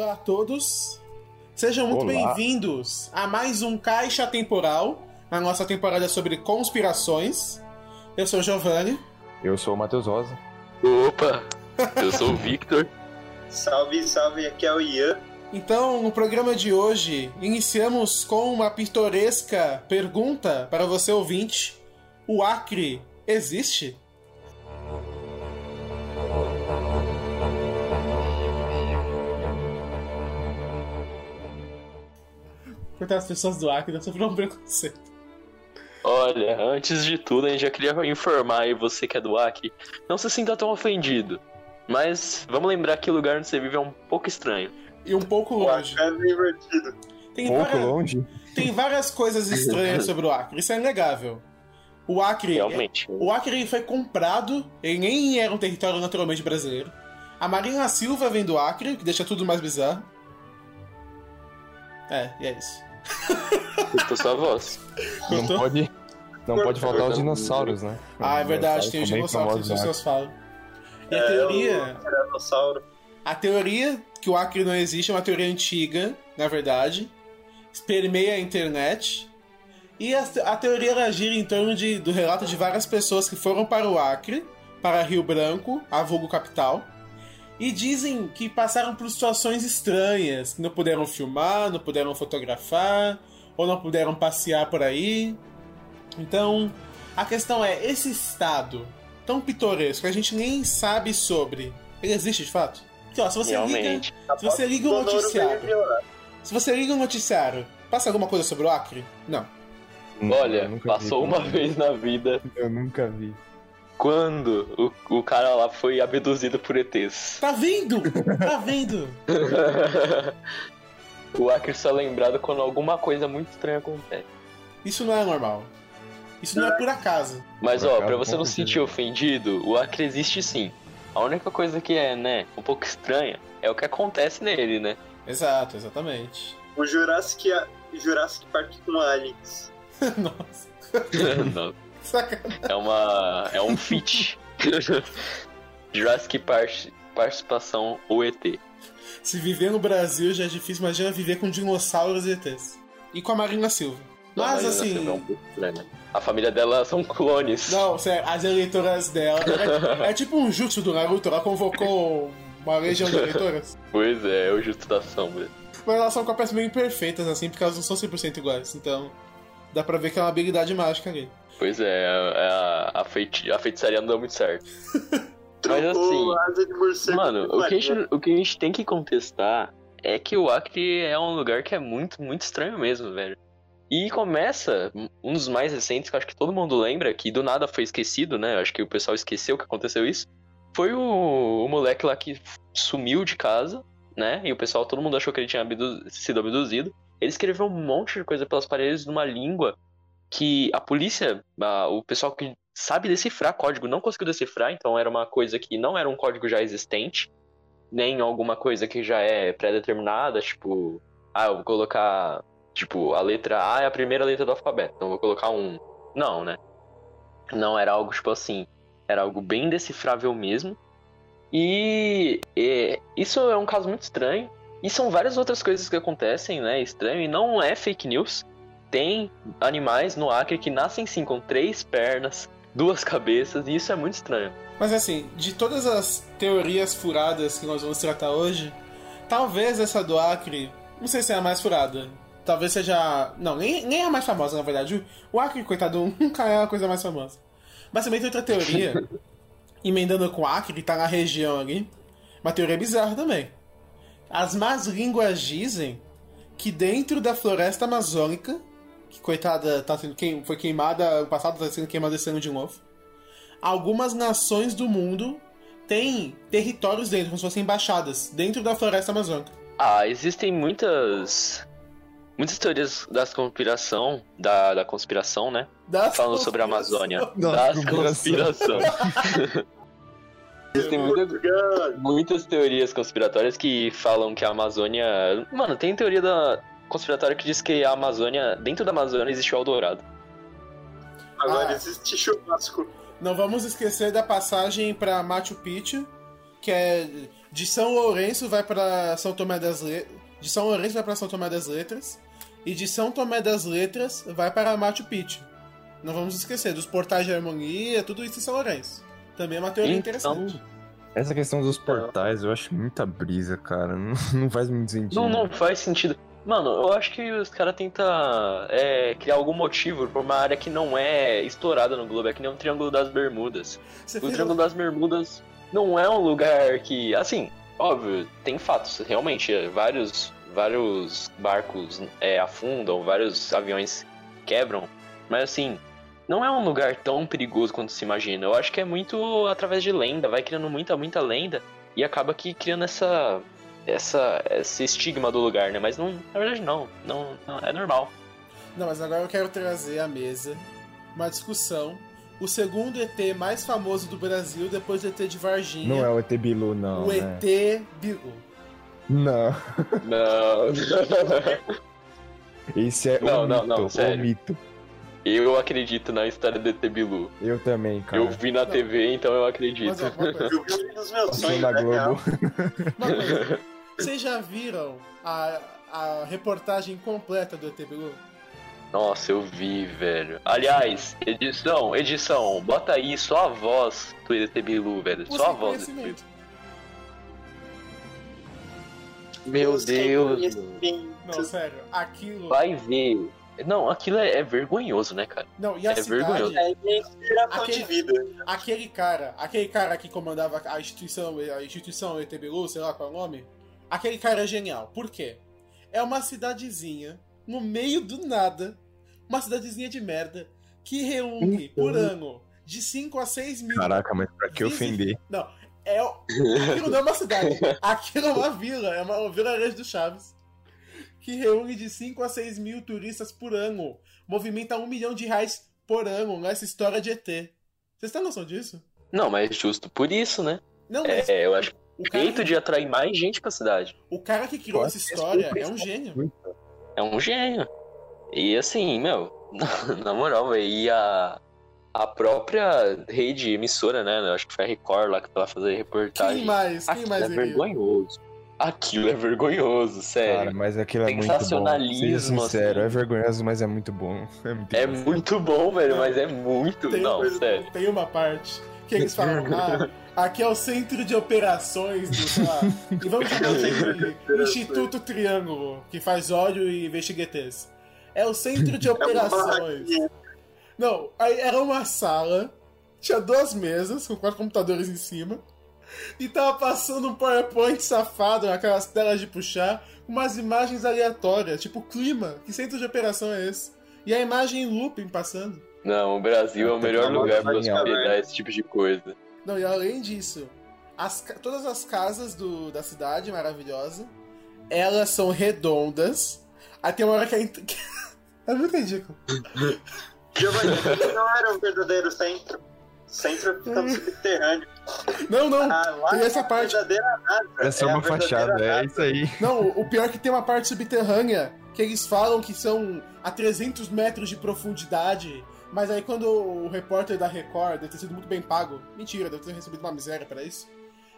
Olá a todos. Sejam muito bem-vindos a mais um Caixa Temporal, a nossa temporada sobre conspirações. Eu sou o Giovanni. Eu sou o Matheus Rosa. Opa, eu sou o Victor. Salve, salve, aqui é o Ian. Então, no programa de hoje, iniciamos com uma pitoresca pergunta para você ouvinte: O Acre existe? Porque as pessoas do Acre não sofreram preconceito. Olha, antes de tudo, a gente já queria informar aí você que é do Acre, não se sinta tão ofendido. Mas vamos lembrar que o lugar onde você vive é um pouco estranho. E um pouco O longe. Acre é divertido. Tem Pouco várias, longe. tem várias coisas estranhas sobre o Acre. Isso é inegável. O Acre Realmente. O Acre foi comprado, ele nem era um território naturalmente brasileiro. A Marina Silva vem do Acre, o que deixa tudo mais bizarro. É, e é isso. Escutou sua voz. Não Cortou? pode, não pode faltar os Cortou. dinossauros, né? Ah, é verdade, tem os dinossauros que as famosos, né? pessoas falam. E a É, teoria. Tiranossauro. A teoria que o Acre não existe é uma teoria antiga, na verdade. Permeia a internet. E a, a teoria ela gira em torno de, do relato de várias pessoas que foram para o Acre, para Rio Branco, a vulgo capital. E dizem que passaram por situações estranhas, que não puderam filmar, não puderam fotografar, ou não puderam passear por aí. Então, a questão é, esse estado tão pitoresco que a gente nem sabe sobre, ele existe de fato? Porque, ó, se você liga, Realmente. se você liga o noticiário, se você liga o noticiário, passa alguma coisa sobre o Acre? Não. Olha, passou vi. uma vez na vida Eu nunca vi. Quando o, o cara lá foi abduzido por ETs. Tá vendo? Tá vendo? o Acre só é lembrado quando alguma coisa muito estranha acontece. Isso não é normal. Isso não é por acaso. Mas Por ó, acaso, pra você não se sentir ofendido, o Acre existe sim. A única coisa que é, né, um pouco estranha é o que acontece nele, né? Exato, exatamente. O Jurassic, Jurassic Park com aliens. Nossa, Não, sacanagem. é uma. é um feat. Jurassic Park participação o ET. Se viver no Brasil já é difícil, imagina viver com dinossauros e ETs. E com a Marina Silva. Não, Mas mas assim. é um pouco né? A família dela são clones. Não, sério, as eleitoras dela. É, é tipo um jutsu do Naruto, ela convocou uma legião de eleitoras. Pois é, é o Justo da Sombra. Mas elas são cópias meio imperfeitas, assim, porque elas não são 100% iguais. Então, dá pra ver que é uma habilidade mágica ali. Pois é, a, a, feiti a feitiçaria não deu muito certo. Mas assim, Mano, o que, gente, o que a gente tem que contestar é que o Acre é um lugar que é muito, muito estranho mesmo, velho. E começa, um dos mais recentes, que eu acho que todo mundo lembra, que do nada foi esquecido, né? Eu Acho que o pessoal esqueceu que aconteceu isso. Foi o, o moleque lá que sumiu de casa, né? E o pessoal, todo mundo achou que ele tinha abdu- sido abduzido. Ele escreveu um monte de coisa pelas paredes numa língua que a polícia, a- o pessoal que sabe decifrar código não conseguiu decifrar, então era uma coisa que não era um código já existente, nem alguma coisa que já é pré-determinada, tipo, ah, eu vou colocar, tipo, a letra A é a primeira letra do alfabeto, então eu vou colocar um. Não, né? Não era algo tipo assim, era algo bem decifrável mesmo. E, é, isso é um caso muito estranho. E são várias outras coisas que acontecem, né? Estranho, e não é fake news. Tem animais no Acre que nascem sim com três pernas, duas cabeças, e isso é muito estranho. Mas assim, de todas as teorias furadas que nós vamos tratar hoje, talvez essa do Acre, não sei se é a mais furada. Talvez seja. Não, nem, nem é a mais famosa, na verdade. O Acre, coitado, nunca é a coisa mais famosa. Mas também tem outra teoria, emendando com o Acre, que tá na região ali. Uma teoria bizarra também. As más línguas dizem que dentro da floresta amazônica, que coitada tá sendo queim, foi queimada ano passado, tá sendo queimada esse ano de novo algumas nações do mundo têm territórios dentro, como se fossem embaixadas, dentro da floresta amazônica. Ah, existem muitas. Muitas teorias das conspiração, da, da conspiração, né? Das Falando sobre a Amazônia. Da Das conspiração. conspiração. Existem muita- muitas teorias conspiratórias que falam que a Amazônia. Mano, tem teoria da conspiratória que diz que a Amazônia, dentro da Amazônia, existe o Eldorado. Agora Ah. existe churrasco. Não vamos esquecer da passagem para Machu Picchu, que é de São Lourenço vai pra São Tomé das Letras, de São Lourenço vai pra São Tomé das Letras e de São Tomé das Letras vai para Machu Picchu. Não vamos esquecer dos portais de harmonia, tudo isso em São Lourenço. Também é uma teoria Então, interessante. Essa questão dos portais, eu acho muita brisa, cara. Não, não faz muito sentido. Não, não faz sentido. Mano, eu acho que os caras tentam é, criar algum motivo pra uma área que não é estourada no globo. É que nem o Triângulo das Bermudas. Você O fez- Triângulo das Bermudas não é um lugar que. Assim, óbvio, tem fatos. Realmente, é, vários, vários barcos é, afundam, vários aviões quebram. Mas assim, não é um lugar tão perigoso quanto se imagina. Eu acho que é muito através de lenda, vai criando muita, muita lenda e acaba que criando essa. Essa, esse estigma do lugar, né? Mas não, na verdade não, não, não é normal. Não, mas agora eu quero trazer à mesa uma discussão. O segundo ET mais famoso do Brasil, depois do ET de Varginha. Não é o ET Bilu, não. o né? ET Bilu. Não. Não. Esse é Não, o não, mito. não, o sério. mito. Eu acredito na história do ET Bilu. Eu também, cara. Eu vi na Não. TV, então eu Mas acredito. ó, uma coisa, Eu vi nos meus sonhos, na. Globo. coisa. Vocês já viram a, a reportagem completa do ET Bilu? Nossa, eu vi, velho. Aliás, edição, edição, bota aí só a voz do ET Bilu, velho. Ou Só a voz do ET? Meu Deus. Não, sério. Aquilo. Vai ver. Não, aquilo é, é vergonhoso, né, cara? Não, e a É cidade. vergonhoso. É Aquele- de vida. Aquele cara, aquele cara que comandava a instituição, a instituição ET Bilu, sei lá qual é o nome. Aquele cara é genial. Por quê? É uma cidadezinha no meio do nada, uma cidadezinha de merda que reúne por ano de 5 a 6 mil. Caraca, mas pra que ofender? Não, é aquilo não é uma cidade. Aquilo é uma vila, é uma vilarejo do Chaves. Que reúne de 5 a 6 mil turistas por ano. Movimenta um milhão de reais por ano nessa história de ET. Vocês têm noção disso? Não, mas justo por isso, né? Não, mas É, eu acho que cara, jeito de atrair mais gente pra cidade. o cara que criou essa história é um gênio. É um gênio. E assim, meu, na moral, velho, e a, a própria rede emissora, né? Eu acho que foi a Record lá que lá fazer reportagem. Quem mais? Quem Aquilo mais é iria? vergonhoso. Aquilo é vergonhoso, sério. Cara, mas aquilo é muito bom. Seja Sensacionalismo, sincero, assim. é vergonhoso, mas é muito bom. É muito É bom. muito bom, velho, mas é muito. Tem, Não, sério. tem uma parte que eles falam, ah, aqui é o centro de operações do, sei lá, e vamos chamar de Instituto Triângulo, que faz óleo e investiguetes. É o centro de É operações. Não, aí era uma sala, tinha duas mesas com quatro computadores em cima, e tava passando um PowerPoint safado naquelas telas de puxar, com umas imagens aleatórias, tipo clima. Que centro de operação é esse? E a imagem em looping passando. Não, o Brasil é o melhor Tá lugar pra bom, hospedar né? esse tipo de coisa. Não, e além disso, as todas as casas do, da cidade maravilhosa, elas são redondas. Aí tem uma hora que é. int- é muito ridículo. Giovanni, não era o verdadeiro centro. O centro fica no subterrâneo. Não, não. Ah, Tem essa é a parte. Essa é a uma fachada, é isso aí. Não, o pior é que tem uma parte subterrânea que eles falam que são a 300 metros de profundidade. Mas aí quando o repórter da Record deve ter sido muito bem pago, mentira, deve ter recebido uma miséria pra isso.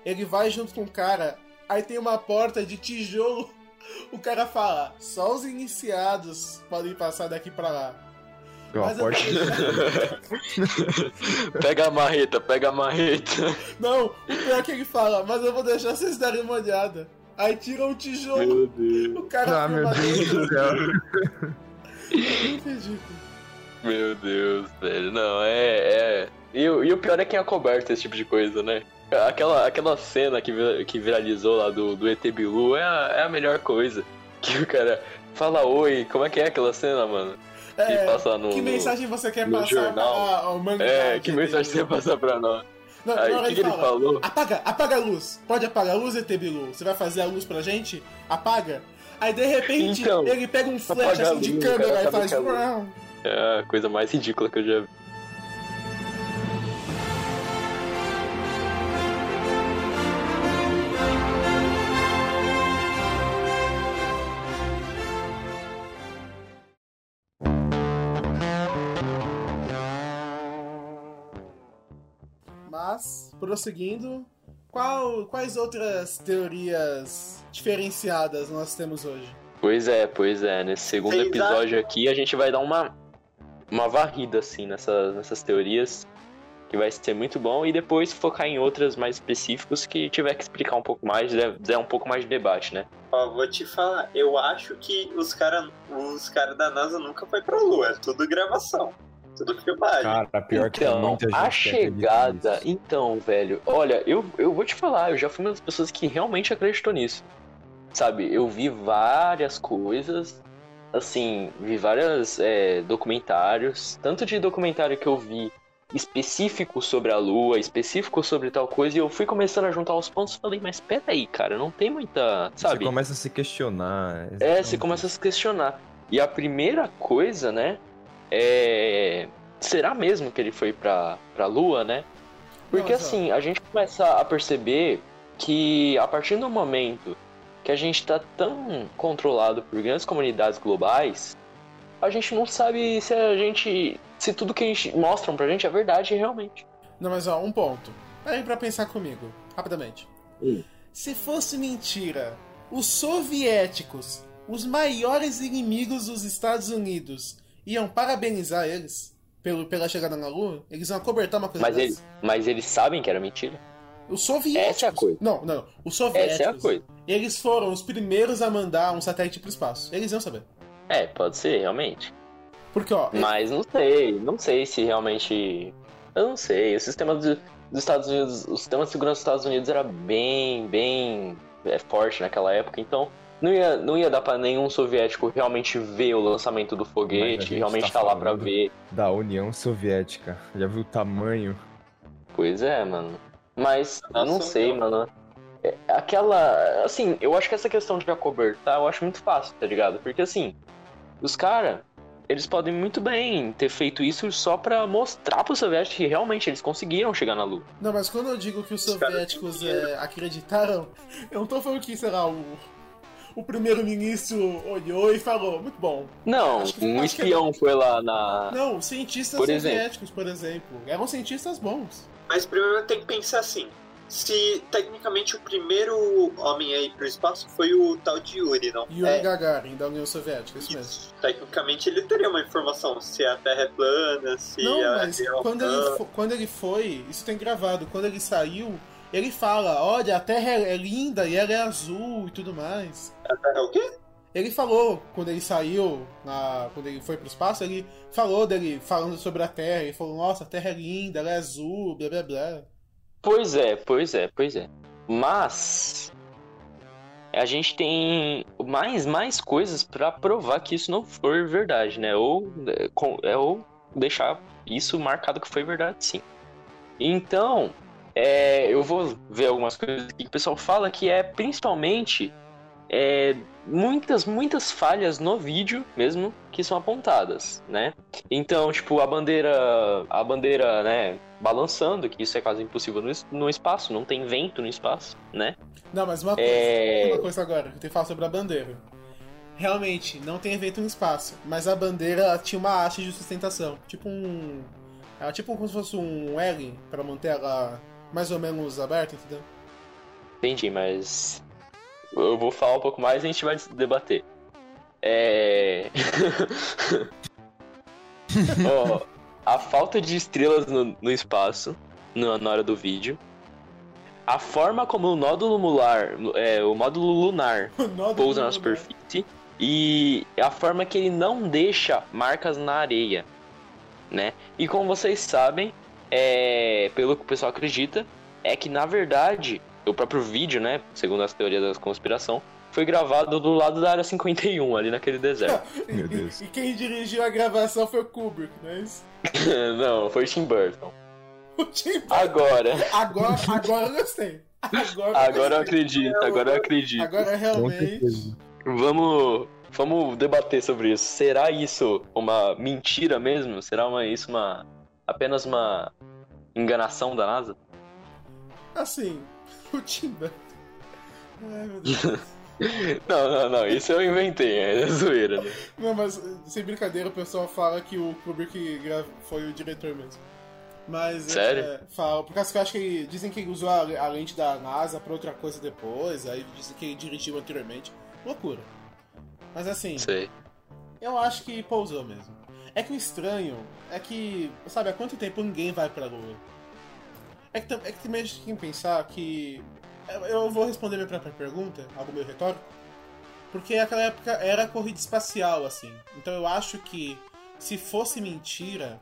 Ele vai junto com o cara, aí tem uma porta de tijolo. O cara fala: só os iniciados podem passar daqui pra lá. Ó, Mas a porta... eu- pega a marreta, pega a marreta. Não, o pior é que ele fala: mas eu vou deixar vocês darem uma olhada. Aí tira um tijolo, Meu Deus. o cara Ah, meu Deus do céu. É muito ridículo. Meu Deus, velho. Não, é. é... E, o- e o pior é quem é coberto esse tipo de coisa, né? Aquela, aquela cena que, que viralizou lá do, do ET Bilu é a, é a melhor coisa. Que o cara fala oi, como é que é aquela cena, mano? Que É, passa no. que mensagem você quer passar jornal. para ao manga? É, que mensagem você passa pra nós? Não, Aí, o que, que ele fala, falou? Apaga, apaga a luz. Pode apagar a luz, ET Bilu. Você vai fazer a luz pra gente? Apaga. Aí de repente Então, ele pega um flash assim de câmera cara, e faz. É a coisa mais ridícula que eu já vi. Mas, prosseguindo, Qual, quais outras teorias diferenciadas nós temos hoje? Pois é, pois é. Nesse segundo episódio aqui, a gente vai dar uma, uma varrida, assim, nessas, nessas teorias. Que vai ser muito bom. E depois focar em outras mais específicas que tiver que explicar um pouco mais, der, um pouco mais de debate, né? Ó, vou te falar, eu acho que os caras os cara da NASA nunca foi pra Lua, é tudo gravação. Tudo filmagem. Cara, pior que Então, muita gente a que acredita chegada. nisso. Então, velho, olha, eu, eu vou te falar, eu já fui uma das pessoas que realmente acreditou nisso. Sabe, eu vi várias coisas, assim, vi vários é, documentários, tanto de documentário que eu vi específico sobre a Lua, específico sobre tal coisa, e eu fui começando a juntar os pontos e falei, mas peraí, cara, não tem muita. Você Sabe? começa a se questionar. É, você exatamente começa a se questionar. E a primeira coisa, né, é. Será mesmo que ele foi pra, pra Lua, né? Porque ó. assim, a gente começa a perceber que a partir do momento que a gente tá tão controlado por grandes comunidades globais, a gente não sabe se a gente. se tudo que a gente mostram pra gente é verdade realmente. Não, mas ó, um ponto. Peraí pra pensar comigo, rapidamente. Hum. Se fosse mentira, os soviéticos, os maiores inimigos dos Estados Unidos, iam parabenizar eles pelo, pela chegada na Lua? Eles iam acobertar uma coisa Mas, ele, mas eles sabem que era mentira? Os soviéticos. Essa é a coisa. Não, não, não. Os soviéticos. Essa é a coisa. Eles foram os primeiros a mandar um satélite pro espaço. Eles iam saber. É, pode ser, realmente. Porque, ó, Mas não sei, não sei se realmente. Eu não sei. O sistema do- dos Estados Unidos, o sistema de segurança dos Estados Unidos era bem, bem é, forte naquela época, então não ia, não ia dar pra nenhum soviético realmente ver o lançamento do foguete, gente realmente tá tá lá pra falando- ver. Da União Soviética. Já viu o tamanho? Pois é, mano. Mas eu não sei, mano. É, Aquela. Assim, eu acho que essa questão de acobertar eu acho muito fácil, tá ligado? Porque assim, os caras, eles podem muito bem ter feito isso só pra mostrar pros soviéticos que realmente eles conseguiram chegar na Lua. Não, mas quando eu digo que os soviéticos é, acreditaram, eu não tô falando que, sei lá, o, o primeiro-ministro olhou e falou, muito bom. Não, Acho que- um espião foi lá na. Não, cientistas Por exemplo. soviéticos, por exemplo, eram cientistas bons. Mas primeiro tem que pensar assim. Se tecnicamente o primeiro homem a ir pro espaço foi o tal de Yuri, não? Yuri É, Gagarin, da União Soviética, isso mesmo. isso. Tecnicamente ele teria uma informação se a Terra é plana, se Não, a mas é quando ele, fo- quando ele foi, isso tem gravado, quando ele saiu, ele fala, olha, a Terra é é linda e ela é azul e tudo mais. A Terra é o quê? Ele falou, quando ele saiu, na, quando ele foi pro espaço, ele falou dele falando sobre a Terra, ele falou, nossa, a Terra é linda, ela é azul, blá blá blá. Pois é, pois é, pois é. Mas a gente tem mais mais coisas pra provar que isso não for verdade, né? Ou é, é, ou deixar isso marcado que foi verdade, sim. Então, é, eu vou ver algumas coisas que o pessoal fala que é principalmente é, muitas, muitas falhas no vídeo mesmo que são apontadas, né? Então, tipo, a bandeira, a bandeira, né, balançando, que isso é quase impossível no, no espaço, não tem vento no espaço, né? Não, mas uma coisa, É... uma coisa agora, eu tenho que falar sobre a bandeira. Realmente, não tem evento no espaço, mas a bandeira tinha uma haste de sustentação, tipo um... Ela tipo como se fosse um L, pra manter ela mais ou menos aberta, entendeu? Entendi, mas eu vou falar um pouco mais e a gente vai debater. É. Ó, a falta de estrelas no, no espaço na, na hora do vídeo. A forma como o nódulo lunar, é, o módulo lunar O pousa na superfície e a forma que ele não deixa marcas na areia, né? E como vocês sabem, é, pelo que o pessoal acredita, é que na verdade o próprio vídeo, né, segundo as teorias da conspiração, foi gravado do lado da área 51 ali naquele deserto. Meu Deus. E quem dirigiu a gravação foi o Kubrick, não é isso? não, foi Tim Burton. O Tim Agora, Agora, agora eu gostei. Agora, agora eu acredito, agora eu acredito. Agora realmente. Vamos, vamos debater sobre isso. Será isso uma mentira mesmo? Será uma, isso uma apenas uma enganação da NASA? Assim, o Tim. Ai, meu Deus. Não, não, não. Isso eu inventei. É zoeira. Né? Não, mas sem brincadeira, o pessoal fala que o Kubrick foi o diretor mesmo. Mas Sério? É, falo, por causa que eu acho que ele, dizem que ele usou a, a lente da NASA pra outra coisa depois, aí dizem que ele dirigiu anteriormente. Loucura. Mas assim, Sei. eu acho que pousou mesmo. É que o estranho é que, sabe, há quanto tempo ninguém vai pra Lua? É que, é que também a gente tem que pensar que. eu- Eu vou responder minha própria pergunta, algo meio retórico. Porque naquela época era corrida espacial, assim. Então eu acho que se fosse mentira,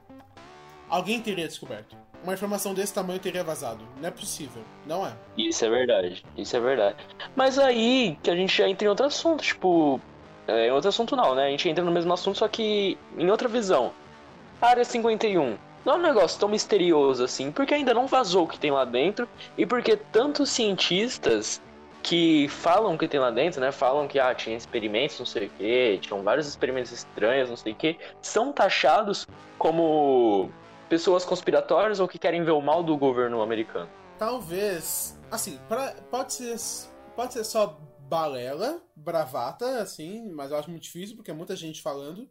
alguém teria descoberto. Uma informação desse tamanho teria vazado. Não é possível. Não é. Isso é verdade, isso é verdade. Mas aí que a gente entra em outro assunto, tipo. É, outro assunto não, né? A gente entra no mesmo assunto, só que em outra visão. Área 51. Não é um negócio tão misterioso assim, porque ainda não vazou o que tem lá dentro, e porque tantos cientistas que falam o que tem lá dentro, né? Falam que ah, tinha experimentos, não sei o que, tinham vários experimentos estranhos, não sei o que, são taxados como pessoas conspiratórias ou que querem ver o mal do governo americano. Talvez. Assim, pra- pode ser. Pode ser só balela, bravata, assim, mas eu acho muito difícil porque é muita gente falando.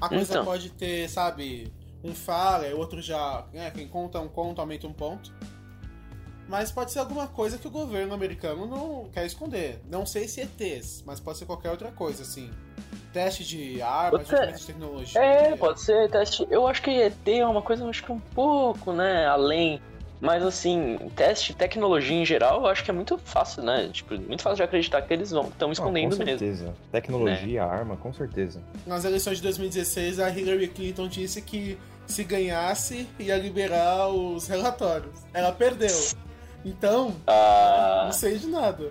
A coisa Então. pode ter, sabe, um fala, o outro já. Né, quem conta um conto aumenta um ponto. Mas pode ser alguma coisa que o governo americano não quer esconder. Não sei se ETs, mas pode ser qualquer outra coisa, assim. Teste de armas, desenvolvimento de tecnologia. É, pode ser teste. Eu acho que ET é uma coisa, acho que um pouco, né, além. Mas assim, teste tecnologia em geral, eu acho que é muito fácil, né? Tipo, muito fácil de acreditar que eles vão estão escondendo com mesmo. certeza. Tecnologia, arma, com certeza. Nas eleições de 2016, a Hillary Clinton disse que se ganhasse, ia liberar os relatórios. Ela perdeu. Então, Ah, não sei de nada.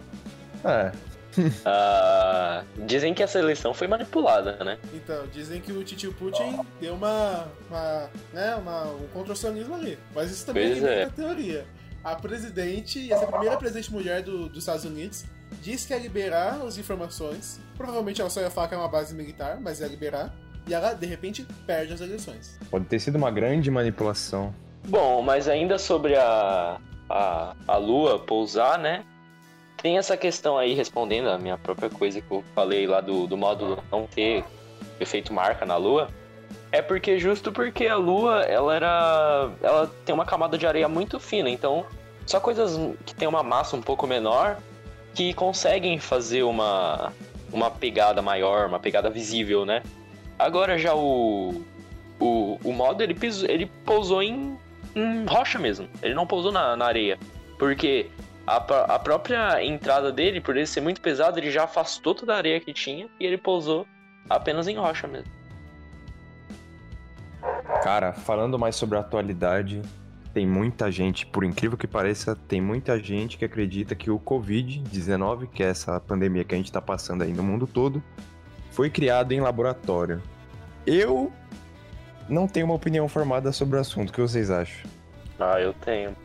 É, ah, dizem que essa eleição foi manipulada, né? Então, dizem que o titio Putin deu uma, uma, né, uma, um contorcionismo ali. Mas isso também Pois é é. uma teoria. A presidente, essa primeira presidente mulher do- dos Estados Unidos, disse que ia liberar as informações. Provavelmente ela só ia falar que é uma base militar, mas ia liberar. E ela, de repente, perde as eleições. pode ter sido uma grande manipulação. Bom, mas ainda sobre a, a, a Lua pousar, né? Tem essa questão aí, respondendo a minha própria coisa que eu falei lá do, do módulo não ter efeito marca na Lua. É porque justo porque a Lua, ela era. Ela tem uma camada de areia muito fina, então só coisas que tem uma massa um pouco menor que conseguem fazer uma, uma pegada maior, uma pegada visível, né? Agora já o. O, o modo ele, pisou, ele pousou em, em rocha mesmo. Ele não pousou na, na areia. Porque a, a própria entrada dele, por ele ser muito pesado, ele já afastou toda a areia que tinha e ele pousou apenas em rocha mesmo. Cara, falando mais sobre a atualidade, tem muita gente, por incrível que pareça, tem muita gente que acredita que o Covid-19, que é essa pandemia que a gente tá passando aí no mundo todo, foi criado em laboratório. Eu não tenho uma opinião formada sobre o assunto. O que vocês acham? Ah, eu tenho.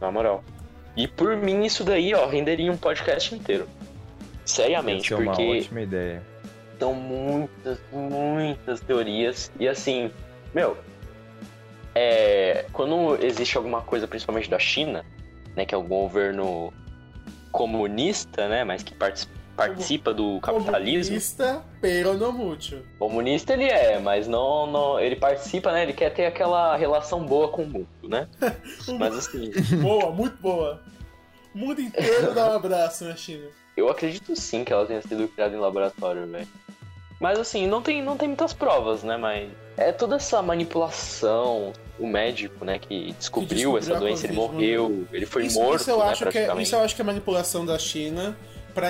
Na moral. E por mim, isso daí, ó, renderia um podcast inteiro. Seriamente, Essa é uma porque. ótima ideia. São muitas, muitas teorias. E assim, meu, é, quando existe alguma coisa, principalmente da China, né, que é um governo comunista, né, mas que partic- participa do capitalismo. Comunista, pero no mucho. Comunista ele é, mas não, não, ele participa, né, ele quer ter aquela relação boa com o mundo, né? Mas assim, Boa, muito boa. O mundo inteiro dá um abraço na China. Eu acredito sim que ela tenha sido criada em laboratório, velho. Mas assim, não tem, não tem muitas provas, né? Mas é toda essa manipulação. O médico, né, que descobriu, descobriu essa doença, ele morreu, ele foi isso, morto, isso eu né, acho que é, isso eu acho que é manipulação da China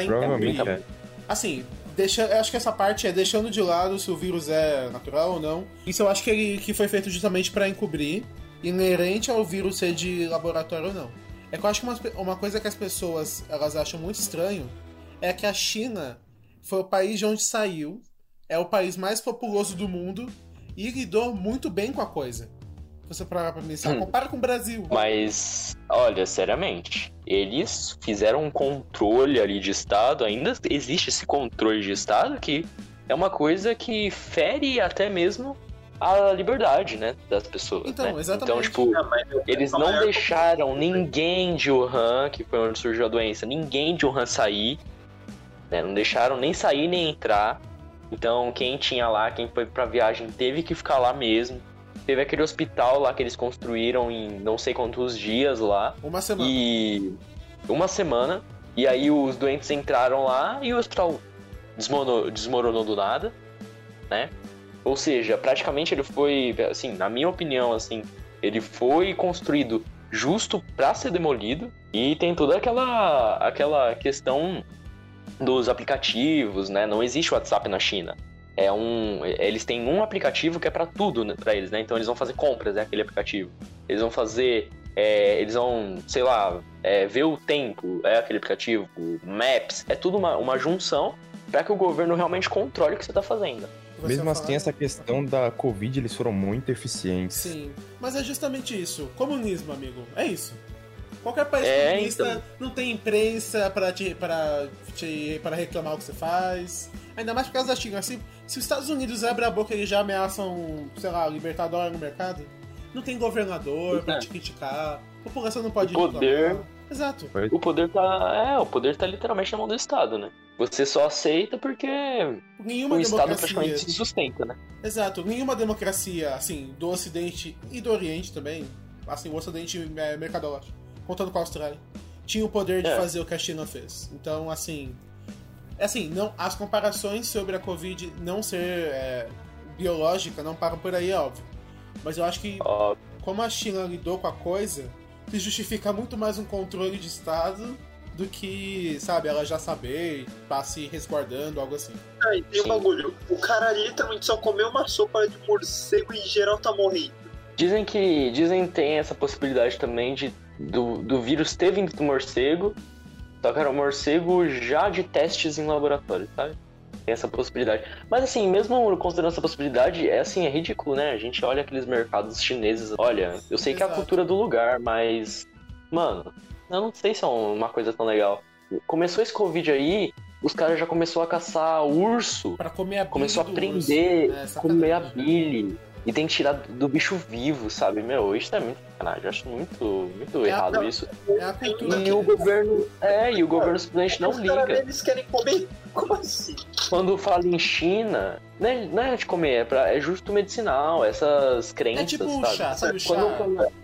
Provavelmente encobrir. é. Assim, deixa, eu acho que essa parte é deixando de lado se o vírus é natural ou não. Isso eu acho que, ele, que foi feito justamente pra encobrir, inerente ao vírus ser de laboratório ou não. É que eu acho que uma, uma coisa que as pessoas elas acham muito estranho é que a China foi o país de onde saiu, é o país mais populoso do mundo e lidou muito bem com a coisa. Você parar pra pensar, Hum. compara com o Brasil. Mas, olha, seriamente, eles fizeram um controle ali de Estado, ainda existe esse controle de Estado que é uma coisa que fere até mesmo a liberdade, né, das pessoas, Então, né? exatamente. Então, tipo, Não, mas Eles não deixaram ninguém de Wuhan, que foi onde surgiu a doença, ninguém de Wuhan sair. né? Não deixaram nem sair nem entrar. Então quem tinha lá, quem foi pra viagem, teve que ficar lá mesmo. Teve aquele hospital lá que eles construíram em não sei quantos dias lá. Uma semana. E. Uma semana. E aí os doentes entraram lá e o hospital desmoronou, desmoronou do nada, né? Ou seja, praticamente ele foi, assim, na minha opinião, assim, ele foi construído justo para ser demolido e tem toda aquela aquela questão dos aplicativos, né? Não existe WhatsApp na China. É um, eles têm um aplicativo que é para tudo né, para eles, né? Então eles vão fazer compras, é aquele aplicativo. Eles vão fazer, é, eles vão, sei lá, é, ver o tempo, é aquele aplicativo. Maps, é tudo uma, uma junção para que o governo realmente controle o que você está fazendo. Você Mesmo assim, falar? essa questão da Covid, eles foram muito eficientes. Sim, mas é justamente isso. Comunismo, amigo. É isso. Qualquer país É, comunista então. não tem imprensa pra, te, pra, te, pra reclamar o que você faz. Ainda mais por causa da China. Se, se os Estados Unidos abrem a boca e já ameaçam, sei lá, libertar dólar no mercado, não tem governador pra É. te criticar. A população não pode O poder- reclamar. Exato. O poder tá, é, o poder tá literalmente na mão do Estado, né? Você só aceita porque Nenhuma o Estado praticamente democracia. se sustenta, né? Exato, nenhuma democracia, assim, do Ocidente e do Oriente também, assim, o Ocidente é mercadológico, contando com a Austrália, tinha o poder de É. fazer o que a China fez. Então, assim, assim, não, as comparações sobre a Covid não ser é, biológica não param por aí, é óbvio. Mas eu acho que Ó, como a China lidou com a coisa, se justifica muito mais um controle de Estado do que, sabe, ela já saber, tá se resguardando, algo assim. Aí tem um Sim. bagulho. O cara literalmente só comeu uma sopa de morcego e em geral tá morrendo. Dizem que dizem que tem essa possibilidade também de do, do vírus ter vindo do morcego, só que era um morcego já de testes em laboratório, sabe? Tem essa possibilidade. Mas assim, mesmo considerando essa possibilidade, é assim, é ridículo, né? A gente olha aqueles mercados chineses, olha, eu sei que é a Exato. cultura do lugar, mas mano, eu não sei se é uma coisa tão legal. Começou esse Covid aí, os caras já começou a caçar urso, Pra comer a começou a urso. prender, É, sacanagem. comer a bile. E tem que tirar do bicho vivo, sabe? Meu, isso é muito sacanagem. Eu acho muito, muito É, errado não, isso. É a cultura E o governo. É, e o governo simplesmente não liga. eles querem comer. Como assim? Quando fala em China, não é, não é de comer, é, pra, é justo medicinal, essas crenças. É tipo um sabe? chá, sabe o chá?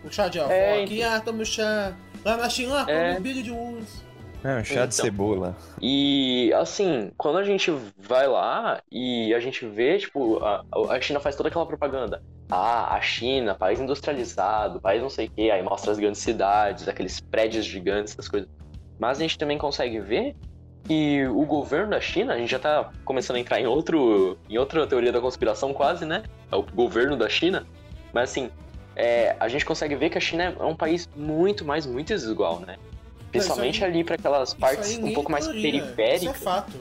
O chá de avó É, aqui, ah, toma o chá. Lá na China, ah, É. come bilho de urso. É, um chá de Então. cebola. E assim, quando a gente vai lá e a gente vê, tipo, a, a China faz toda aquela propaganda. Ah, a China, país industrializado, país não sei o quê, aí mostra as grandes cidades, aqueles prédios gigantes, essas coisas. Mas a gente também consegue ver que o governo da China, a gente já tá começando a entrar em outro. em outra teoria da conspiração quase, né? É o governo da China. Mas assim, é, a gente consegue ver que a China é um país muito mais, muito desigual, né? Principalmente aí- ali para aquelas partes um pouco mais teoria, Isso é periféricas. fato.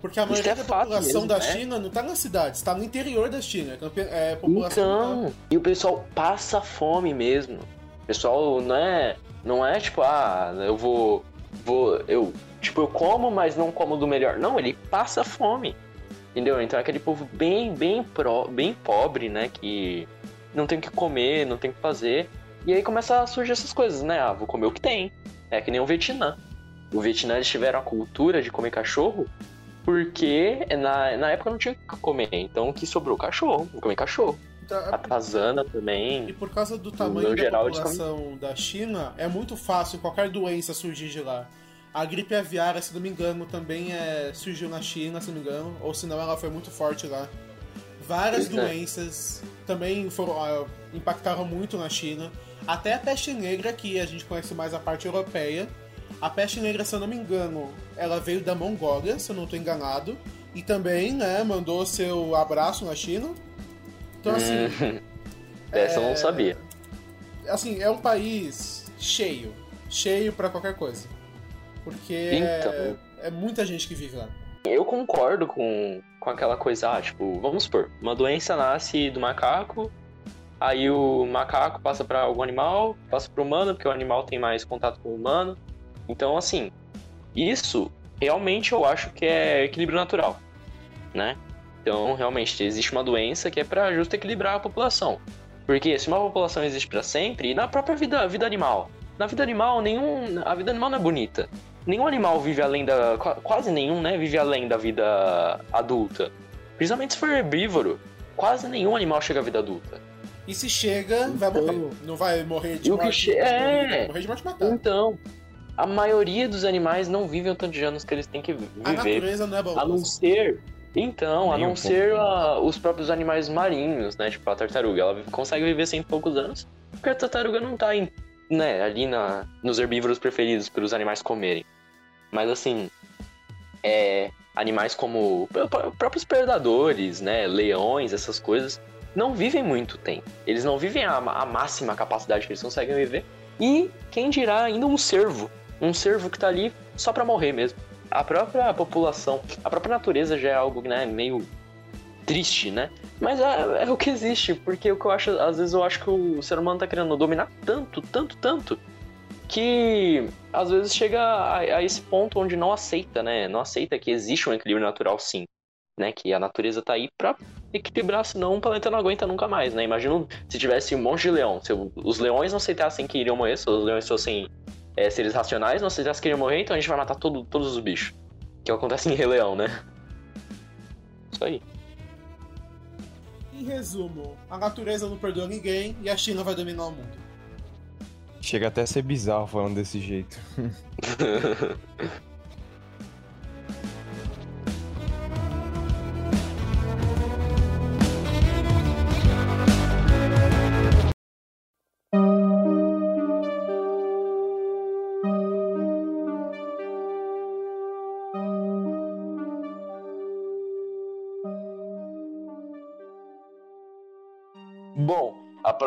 Porque a maioria é da população mesmo, da né? China não tá nas cidades, tá no interior da China. É, é população Então, e o pessoal passa fome mesmo. O pessoal não é, não é tipo, ah, eu vou, vou, eu, tipo, eu como, mas não como do melhor. Não, ele passa fome. Entendeu? Então é aquele povo bem, bem, pro, bem pobre, né, que não tem o que comer, não tem o que fazer. E aí começa a surgir essas coisas, né? Ah, vou comer o que tem. É que nem o Vietnã. O Vietnã eles tiveram a cultura de comer cachorro porque na, na época não tinha o que comer. Então o que sobrou? Cachorro. Comer cachorro. tá- A Tazana E também. por causa do tamanho da geral, população da China, é muito fácil qualquer doença surgir de lá. A gripe aviária, se não me engano, também é, surgiu na China, se não me engano, ou senão ela foi muito forte lá. Várias é. doenças também foram, ah, impactaram muito na China. Até a peste negra, que a gente conhece mais a parte europeia. A peste negra, se eu não me engano, ela veio da Mongólia, se eu não estou enganado. E também, né, mandou seu abraço na China. Então, assim, Hum, Essa eu não sabia. assim, é um país cheio. Cheio pra qualquer coisa. Porque é, Então. é muita gente que vive lá. Eu concordo com, com aquela coisa, ah, tipo, vamos supor, uma doença nasce do macaco, aí o macaco passa pra algum animal, passa pro humano, porque o animal tem mais contato com o humano. Então, assim, isso realmente eu acho que é equilíbrio natural, né? Então, realmente, existe uma doença que é pra justo equilibrar a população. Porque se uma população existe pra sempre, e na própria vida, vida animal, na vida animal, nenhum. A vida animal não é bonita. Nenhum animal vive além da. qua- Quase nenhum, né? Vive além da vida adulta. Principalmente se for herbívoro. Quase nenhum animal chega à vida adulta. E se chega, vai Então- morrer. Não vai morrer de morte. che- é. Vai morrer de morte matada. Então, a maioria dos animais não vivem o tanto de anos que eles têm que vi- A viver. natureza não é boa. A não ser. Então, a Nem não ser a- os próprios animais marinhos, né? Tipo a tartaruga. Ela consegue viver cento e poucos anos. Porque a tartaruga não tá em, né, ali na, nos herbívoros preferidos para os animais comerem. Mas assim. É, animais como pró- pró- próprios predadores, né? Leões, essas coisas. Não vivem muito tempo. Eles não vivem a, a máxima capacidade que eles conseguem viver. E quem dirá ainda um cervo. Um cervo que tá ali só pra morrer mesmo. A própria população, a própria natureza já é algo né, meio triste, né? Mas é, é o que existe, porque o que eu acho, às vezes eu acho que o ser humano tá querendo dominar tanto, tanto, tanto, que às vezes chega a, a esse ponto onde não aceita, né? Não aceita que existe um equilíbrio natural sim, né? Que a natureza tá aí pra equilibrar, senão o planeta não aguenta nunca mais, né? Imagina se tivesse um monte de leão, se os leões não aceitassem que iriam morrer, se os leões fossem é, seres racionais, não aceitassem que iriam morrer, então a gente vai matar todo- todos os bichos. Que acontece em Rei Leão, né? Isso aí. Em resumo, a natureza não perdoa ninguém e a China vai dominar o mundo. Chega até a ser bizarro falando desse jeito.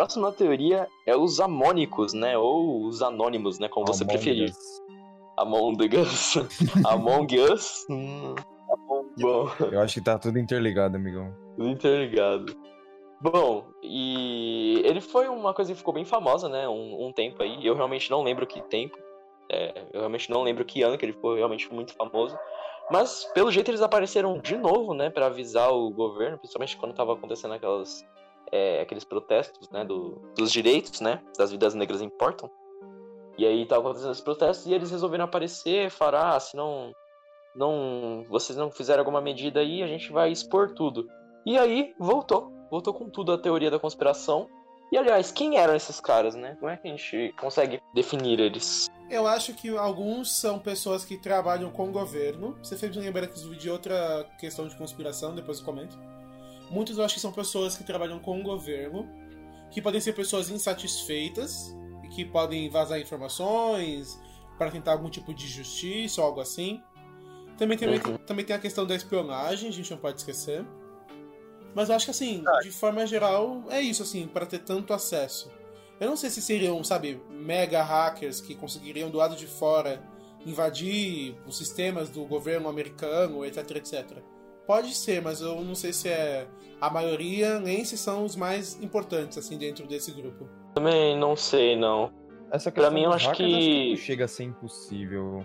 a próxima teoria é os amônicos, né? Ou os anônimos, né? Como você Among preferir. Us. Among Us. Among Us. Hum, bom, Eu acho que tá tudo interligado, amigão. tudo interligado. Bom, e ele foi uma coisa que ficou bem famosa, né? Um, um tempo aí. Eu realmente não lembro que tempo. É, eu realmente não lembro que ano que ele ficou realmente muito famoso. Mas, pelo jeito, eles apareceram de novo, né? Pra avisar o governo, principalmente quando tava acontecendo aquelas, é, aqueles protestos, né? do- dos direitos, né? Das vidas negras importam. E aí tava acontecendo esses protestos e eles resolveram aparecer, falar, ah, se não, não, vocês não fizeram alguma medida aí, a gente vai expor tudo. E aí voltou, voltou com tudo a teoria da conspiração. E aliás, quem eram esses caras, né? Como é que a gente consegue definir eles? Eu acho que alguns são pessoas que trabalham com o governo. Você fez me lembrar de outra questão de conspiração, depois eu comento. Muitos eu acho que são pessoas que trabalham com o governo, que podem ser pessoas insatisfeitas e que podem vazar informações para tentar algum tipo de justiça ou algo assim. Também tem, Uhum. também tem a questão da espionagem, a gente não pode esquecer. Mas eu acho que assim, Ah. de forma geral, é isso assim, para ter tanto acesso. Eu não sei se seriam, sabe, mega hackers que conseguiriam do lado de fora invadir os sistemas do governo americano, etc, etc. Pode ser, mas eu não sei se é a maioria, nem se são os mais importantes, assim, dentro desse grupo. Também não sei, não. Essa Pra questão mim, eu acho que- não chega a ser impossível.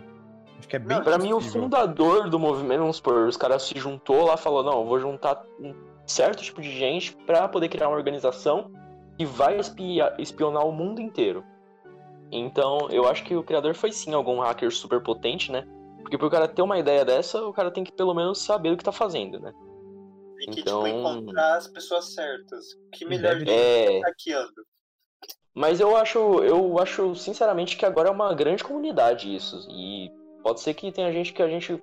Acho que é bem Não, pra mim, o fundador do movimento, vamos supor, os caras se juntou lá e falou, não, eu vou juntar um certo tipo de gente pra poder criar uma organização que vai espionar o mundo inteiro. Então, eu acho que o criador foi sim algum hacker super potente, né? Porque pro cara ter uma ideia dessa, o cara tem que pelo menos saber o que tá fazendo, né? Tem que, Então- tipo, encontrar as pessoas certas. Que melhor jeito É, de hackeando. Mas eu acho, eu acho sinceramente que agora é uma grande comunidade isso. E pode ser que tenha gente que a gente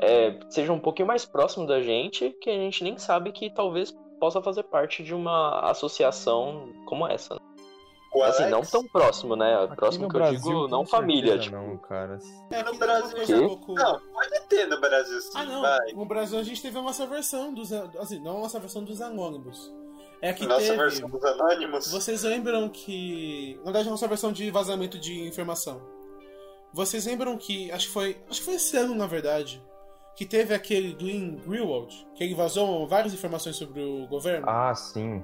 é, seja um pouquinho mais próximo da gente, que a gente nem sabe que talvez possa fazer parte de uma associação como essa. né? O Assim, Alex, não tão próximo, né? Aqui Próximo que eu Brasil, digo, com não família, tipo. Não, cara. É, No Brasil- coisa um pouco... Não, pode ter no Brasil sim, Ah, não. vai. No Brasil a gente teve a nossa versão dos. Assim, não a nossa versão dos Anônimos. É que Nossa teve. versão dos anônimos. Vocês lembram que. Na verdade, a nossa versão de vazamento de informação. Vocês lembram que. Acho que foi. Acho que foi esse ano, na verdade. Que teve aquele Glenn Greenwald, que ele vazou várias informações sobre o governo. Ah, sim.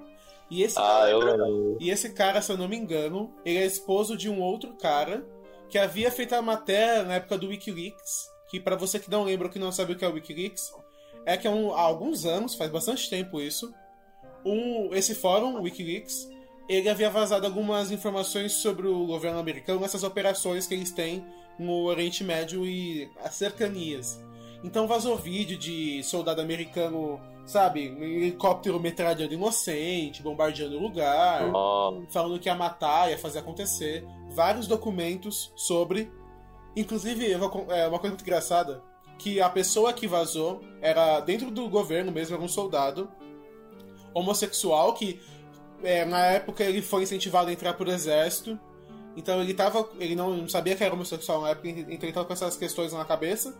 E esse Ah, eu. e esse cara, se eu não me engano, ele é esposo de um outro cara que havia feito a matéria na época do Wikileaks. Que pra você que não lembra ou que não sabe o que é o Wikileaks, é que há, um- há alguns anos, faz bastante tempo isso, um, esse fórum, o Wikileaks, ele havia vazado algumas informações sobre o governo americano nessas operações que eles têm no Oriente Médio e as cercanias. Então vazou vídeo de soldado americano, sabe, um helicóptero metralhando inocente, bombardeando o lugar, Ó, falando que ia matar, ia fazer acontecer. Vários documentos sobre. Inclusive, é uma coisa muito engraçada: que a pessoa que vazou era dentro do governo mesmo, era um soldado homossexual que é, na época ele foi incentivado a entrar pro exército. Então ele tava. Ele não sabia que era homossexual na época, então ele tava com essas questões na cabeça,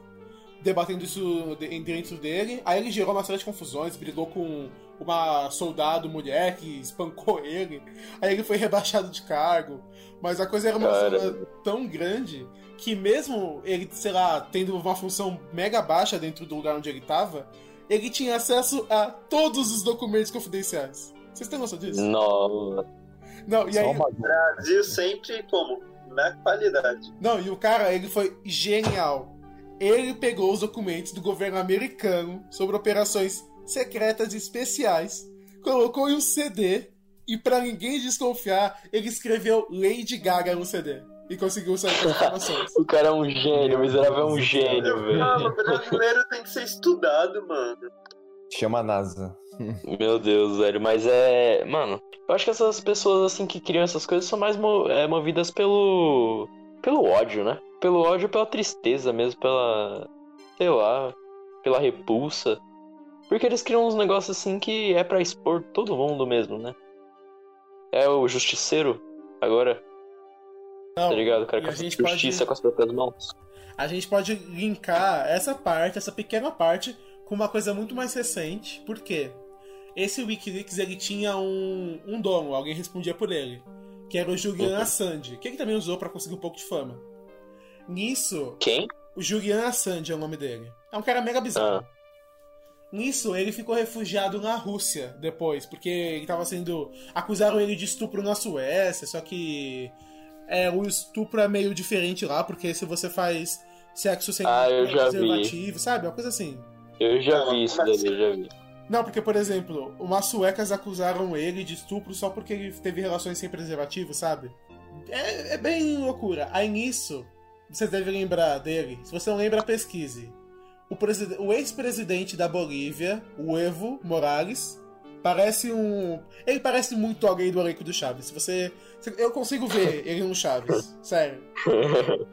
debatendo isso de- dentro dele. Aí ele gerou uma série de confusões, brigou com uma soldado mulher que espancou ele. Aí ele foi rebaixado de cargo. Mas a coisa era uma zona tão grande que mesmo ele, sei lá, tendo uma função mega baixa dentro do lugar onde ele tava, ele tinha acesso a todos os documentos confidenciais. Vocês têm noção disso? nossa. Não, e aí, uma Brasil sempre como? Na qualidade. não, e o cara, ele foi genial. Ele pegou os documentos do governo americano sobre operações secretas e especiais, colocou em um CD e pra ninguém desconfiar, ele escreveu Lady Gaga no CD e conseguiu sair com as informações. O cara é um gênio, o miserável é um gênio, Eu velho. falo, brasileiro tem que ser estudado, mano. Chama a NASA. Meu Deus, velho, mas é. Mano, eu acho que essas pessoas, assim, que criam essas coisas são mais mo- é, movidas pelo. pelo ódio, né? Pelo ódio, pela tristeza mesmo, pela. sei lá, pela repulsa. Porque eles criam uns negócios assim que é pra expor todo mundo mesmo, né? É o justiceiro, agora, Não, tá ligado? O cara que a justiça pode- com as próprias mãos. a gente pode linkar essa parte, essa pequena parte, com uma coisa muito mais recente. Por quê? Esse Wikileaks ele tinha um, um dono, alguém respondia por ele, que era o Julian Uhum. Assange, que ele também usou pra conseguir um pouco de fama. Nisso, Quem? o Julian Assange é o nome dele. É um cara mega bizarro. Ah. Nisso, ele ficou refugiado na Rússia depois, porque ele tava sendo. Acusaram ele de estupro na Suécia, só que. É, o estupro é meio diferente lá, porque se você faz sexo sem Ah, eu já vi. preservativo, sabe? Uma coisa assim. Eu já vi isso daí, eu já vi. Não, porque, por exemplo, umas suecas acusaram ele de estupro só porque ele teve relações sem preservativo, sabe? É, é bem loucura. Aí nisso, você deve lembrar dele. Se você não lembra, pesquise. O, o ex-presidente da Bolívia, o Evo Morales, parece um. Ele parece muito alguém do elenco do Chaves. Se você. Eu consigo ver ele no Chaves. Sério.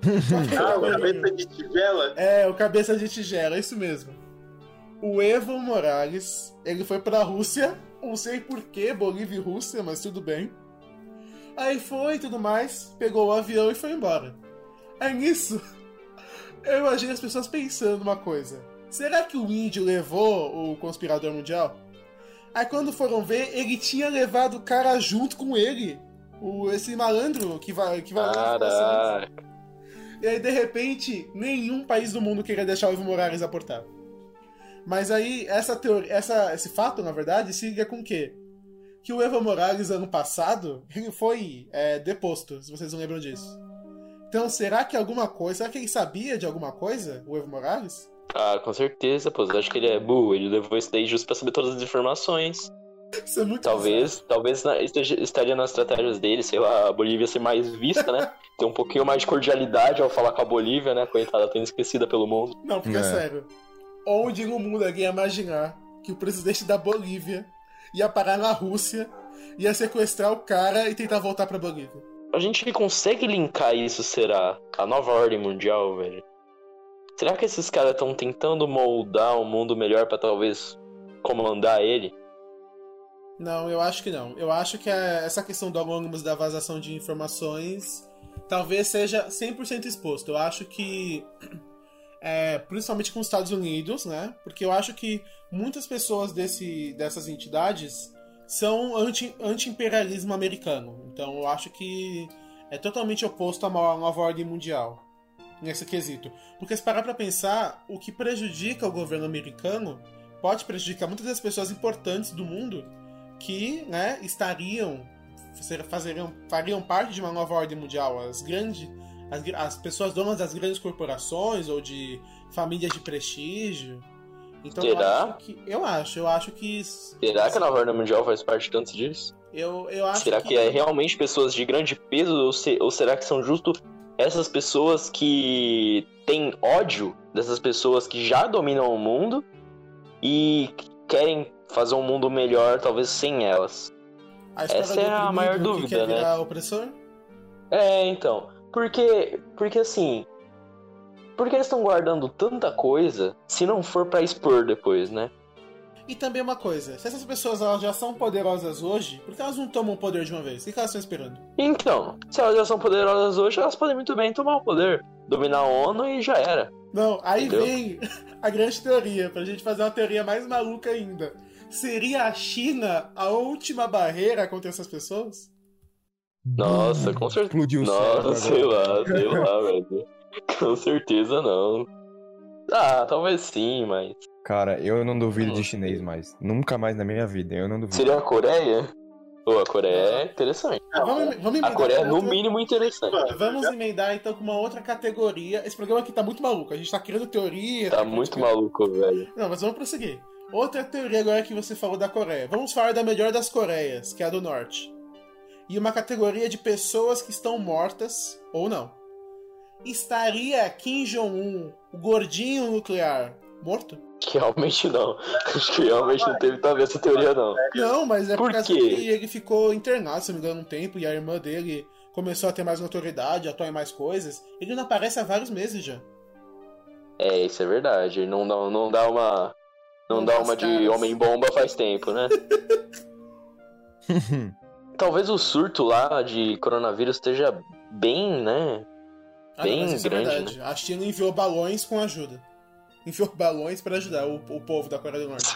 Ah, o cabeça de tigela? É, o cabeça de tigela, é isso mesmo. O Evo Morales, ele foi pra Rússia, não sei porquê, Bolívia e Rússia, mas tudo bem. Aí foi e tudo mais, pegou o avião e foi embora. Aí nisso, eu imagino as pessoas pensando uma coisa. Será que o índio levou o conspirador mundial? Aí quando foram ver, ele tinha levado o cara junto com ele. O, esse malandro que vai. Que vai Caraca. e aí, de repente, nenhum país do mundo queria deixar o Evo Morales aportar. Mas aí, essa teoria, essa, esse fato, na verdade, se liga com o quê? Que o Evo Morales, ano passado, ele foi é, deposto, se vocês não lembram disso. Então, será que alguma coisa. Será que ele sabia de alguma coisa, o Evo Morales? Ah, com certeza, pô. Eu acho que ele é burro. Ele levou isso daí justo pra saber todas as informações. Isso é muito Talvez, talvez na- esteja- estaria nas estratégias dele, sei lá, a Bolívia ser mais vista, né? Ter um pouquinho mais de cordialidade ao falar com a Bolívia, né? Coitada, tendo esquecida pelo mundo. Não, porque é É. sério. Onde no mundo alguém ia imaginar que o presidente da Bolívia ia parar na Rússia, ia sequestrar o cara e tentar voltar pra Bolívia? A gente consegue linkar isso, será? A nova ordem mundial, velho? Será que esses caras estão tentando moldar um mundo melhor pra talvez comandar ele? Não, eu acho que não. Eu acho que a- essa questão do Anonymous da vazação de informações talvez seja 100% exposto. Eu acho que. é, principalmente com os Estados Unidos, né? Porque eu acho que muitas pessoas desse, dessas entidades são anti- anti-imperialismo americano. Então eu acho que é totalmente oposto à ma- nova ordem mundial nesse quesito. Porque se parar pra pensar, o que prejudica o governo americano pode prejudicar muitas das pessoas importantes do mundo que né, estariam fazeriam, fariam parte de uma nova ordem mundial. As grandes as, as pessoas donas das grandes corporações ou de famílias de prestígio. Então eu acho que eu acho, eu acho que Será que a nova ordem mundial faz parte tanto disso? eu, eu acho Será que é realmente pessoas de grande peso ou, se- ou será que são justo essas pessoas que têm ódio dessas pessoas que já dominam o mundo e querem fazer um mundo melhor, talvez sem elas. Essa é a maior que dúvida, quer né? virar opressor? É, então. Porque, porque assim. Por que eles estão guardando tanta coisa se não for pra expor depois, né? E também uma coisa, se essas pessoas elas já são poderosas hoje, por que elas não tomam o poder de uma vez? O que elas estão esperando? Então, se elas já são poderosas hoje, elas podem muito bem tomar o poder, dominar a ONU e já era. Não, aí Entendeu? vem a grande teoria, pra gente fazer uma teoria mais maluca ainda. Seria a China a última barreira contra essas pessoas? Nossa, com certeza. Explodiu Nossa, sei lá, sei lá, velho. Com certeza não. Ah, talvez sim, mas. Cara, eu não duvido de chinês mais. Nunca mais na minha vida, eu não duvido. Seria a Coreia? Pô, a Coreia é interessante. Vamos, vamos A Coreia é com no outra- mínimo interessante. Vamos já- emendar então com uma outra categoria. Esse programa aqui tá muito maluco. A gente tá criando teoria. Tá muito maluco, velho. Não, mas vamos prosseguir. Outra teoria agora que você falou da Coreia. Vamos falar da melhor das Coreias, que é a do Norte. E uma categoria de pessoas que estão mortas ou não. Estaria Kim Jong-un, o gordinho nuclear, morto? Que realmente não. Acho que realmente não teve talvez essa teoria, não. Não, mas é Por por causa quê? que ele ficou internado, se não me engano, um tempo, e a irmã dele começou a ter mais autoridade, atuar em mais coisas. Ele não aparece há vários meses já. É, isso é verdade. Não dá, não dá uma. Não, Não dá uma as de caras. homem-bomba faz tempo, né? Talvez o surto lá de coronavírus esteja bem, né? Ah, Bem não, isso grande, é verdade. A China enviou balões com ajuda. Enviou balões pra ajudar o, o povo da Coreia do Norte.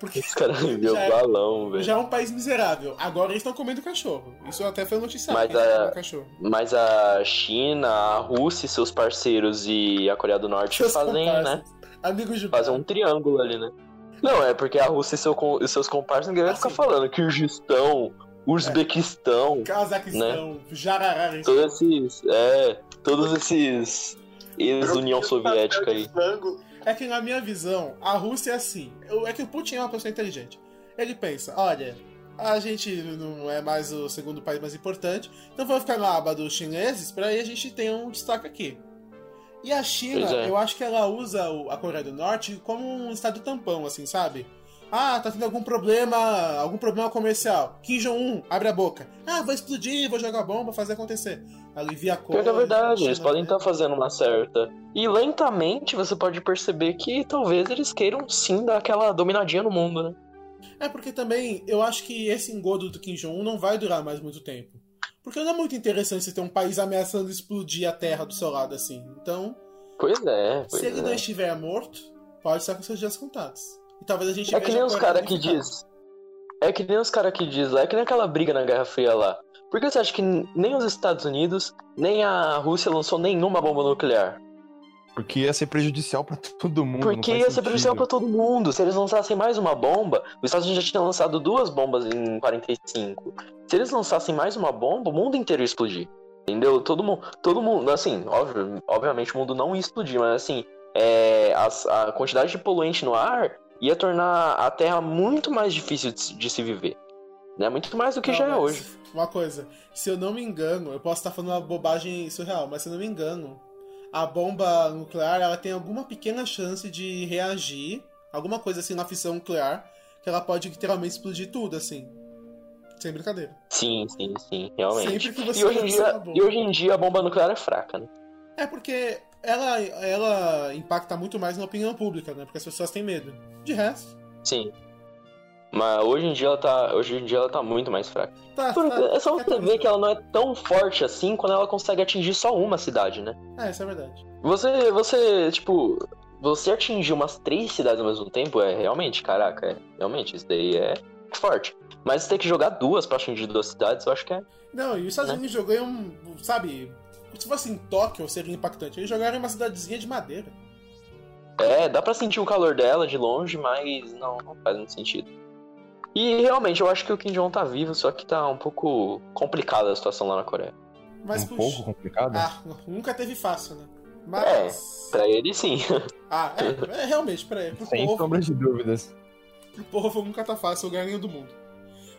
Porque Esse cara enviou é- balão, velho. já é um país miserável. Agora eles estão comendo cachorro. Isso até foi noticiado. Mas a-. Mas a China, a Rússia e seus parceiros e a Coreia do Norte Seus fazem, né? Amigos de Fazem um triângulo ali, né? Não, é porque a Rússia e, seu e seus comparsas ninguém vai ficar Assim. falando. Kirguistão, Uzbequistão, Cazaquistão, Jarará. todos esses. É, todos esses ex-União Soviética aí. É que na minha visão, a Rússia é assim. É que o Putin é uma pessoa inteligente. Ele pensa, olha, a gente não é mais o segundo país mais importante, então vamos ficar na aba dos chineses pra aí a gente ter um destaque aqui. E a China, é. eu acho que ela usa a Coreia do Norte como um estado tampão, assim, sabe? Ah, tá tendo algum problema, algum problema comercial. Kim Jong-un, abre a boca. Ah, vou explodir, vou jogar bomba, fazer acontecer. Alivia a coisa. é verdade, eles China podem estar fazendo uma certa. E lentamente você pode perceber que talvez eles queiram sim dar aquela dominadinha no mundo, né? É porque também eu acho que esse engodo do Kim Jong-un não vai durar mais muito tempo. Porque não é muito interessante você ter um país ameaçando explodir a terra do seu lado assim. Então, Pois é, pois se ele não é. estiver morto, pode estar com seus dias contados. E talvez a gente É que nem a os caras que diz. É que nem os caras que diz lá, é que nem aquela briga na Guerra Fria lá. Por que você acha que nem os Estados Unidos, nem a Rússia lançou nenhuma bomba nuclear? Porque ia ser prejudicial pra todo mundo. Porque ia ser prejudicial pra sentido. todo mundo. Se eles lançassem mais uma bomba, os Estados Unidos já tinham lançado duas bombas em 45. Se eles lançassem mais uma bomba, o mundo inteiro ia explodir. Entendeu? Todo mundo, todo mundo, assim, óbvio, obviamente o mundo não ia explodir, mas assim, é, as- a quantidade de poluente no ar ia tornar a Terra muito mais difícil de, se- de se viver. Né? Muito mais do que Não, já é hoje. Uma coisa, se eu não me engano, eu posso estar falando uma bobagem surreal, mas se eu não me engano, a bomba nuclear ela tem alguma pequena chance de reagir, alguma coisa assim na fissão nuclear, que ela pode literalmente explodir tudo, assim. Sem brincadeira. Sim, sim, sim, realmente. Sempre que você E hoje, em dia, e hoje em dia a bomba nuclear é fraca, né? É porque ela, ela impacta muito mais na opinião pública, né? Porque as pessoas têm medo. De resto, Sim. Mas hoje em dia ela tá, hoje em dia ela tá muito mais fraca. tá. Porque tá é só você ver que ela não é tão forte assim quando ela consegue atingir só uma cidade, né? É, isso é verdade. Você, você, tipo, você atingir umas três cidades ao mesmo tempo é realmente, caraca, é, realmente, isso daí é forte. Mas você ter que jogar duas pra atingir duas cidades, eu acho que é. Não, e os Estados Né? Unidos jogou um. Sabe? Se fosse em Tóquio seria impactante. Eles jogaram em uma cidadezinha de madeira. É, dá pra sentir o calor dela de longe, mas não, não faz muito sentido. E realmente, eu acho que o Kim Jong tá vivo, só que tá um pouco complicada a situação lá na Coreia. Mas um puxa. pouco complicado? Ah, nunca teve fácil, né? É, Mas. Pra ele sim. Ah, é, é realmente, pra ele. Pro Sem povo, sombra de dúvidas. pro povo nunca tá fácil o ganho do mundo.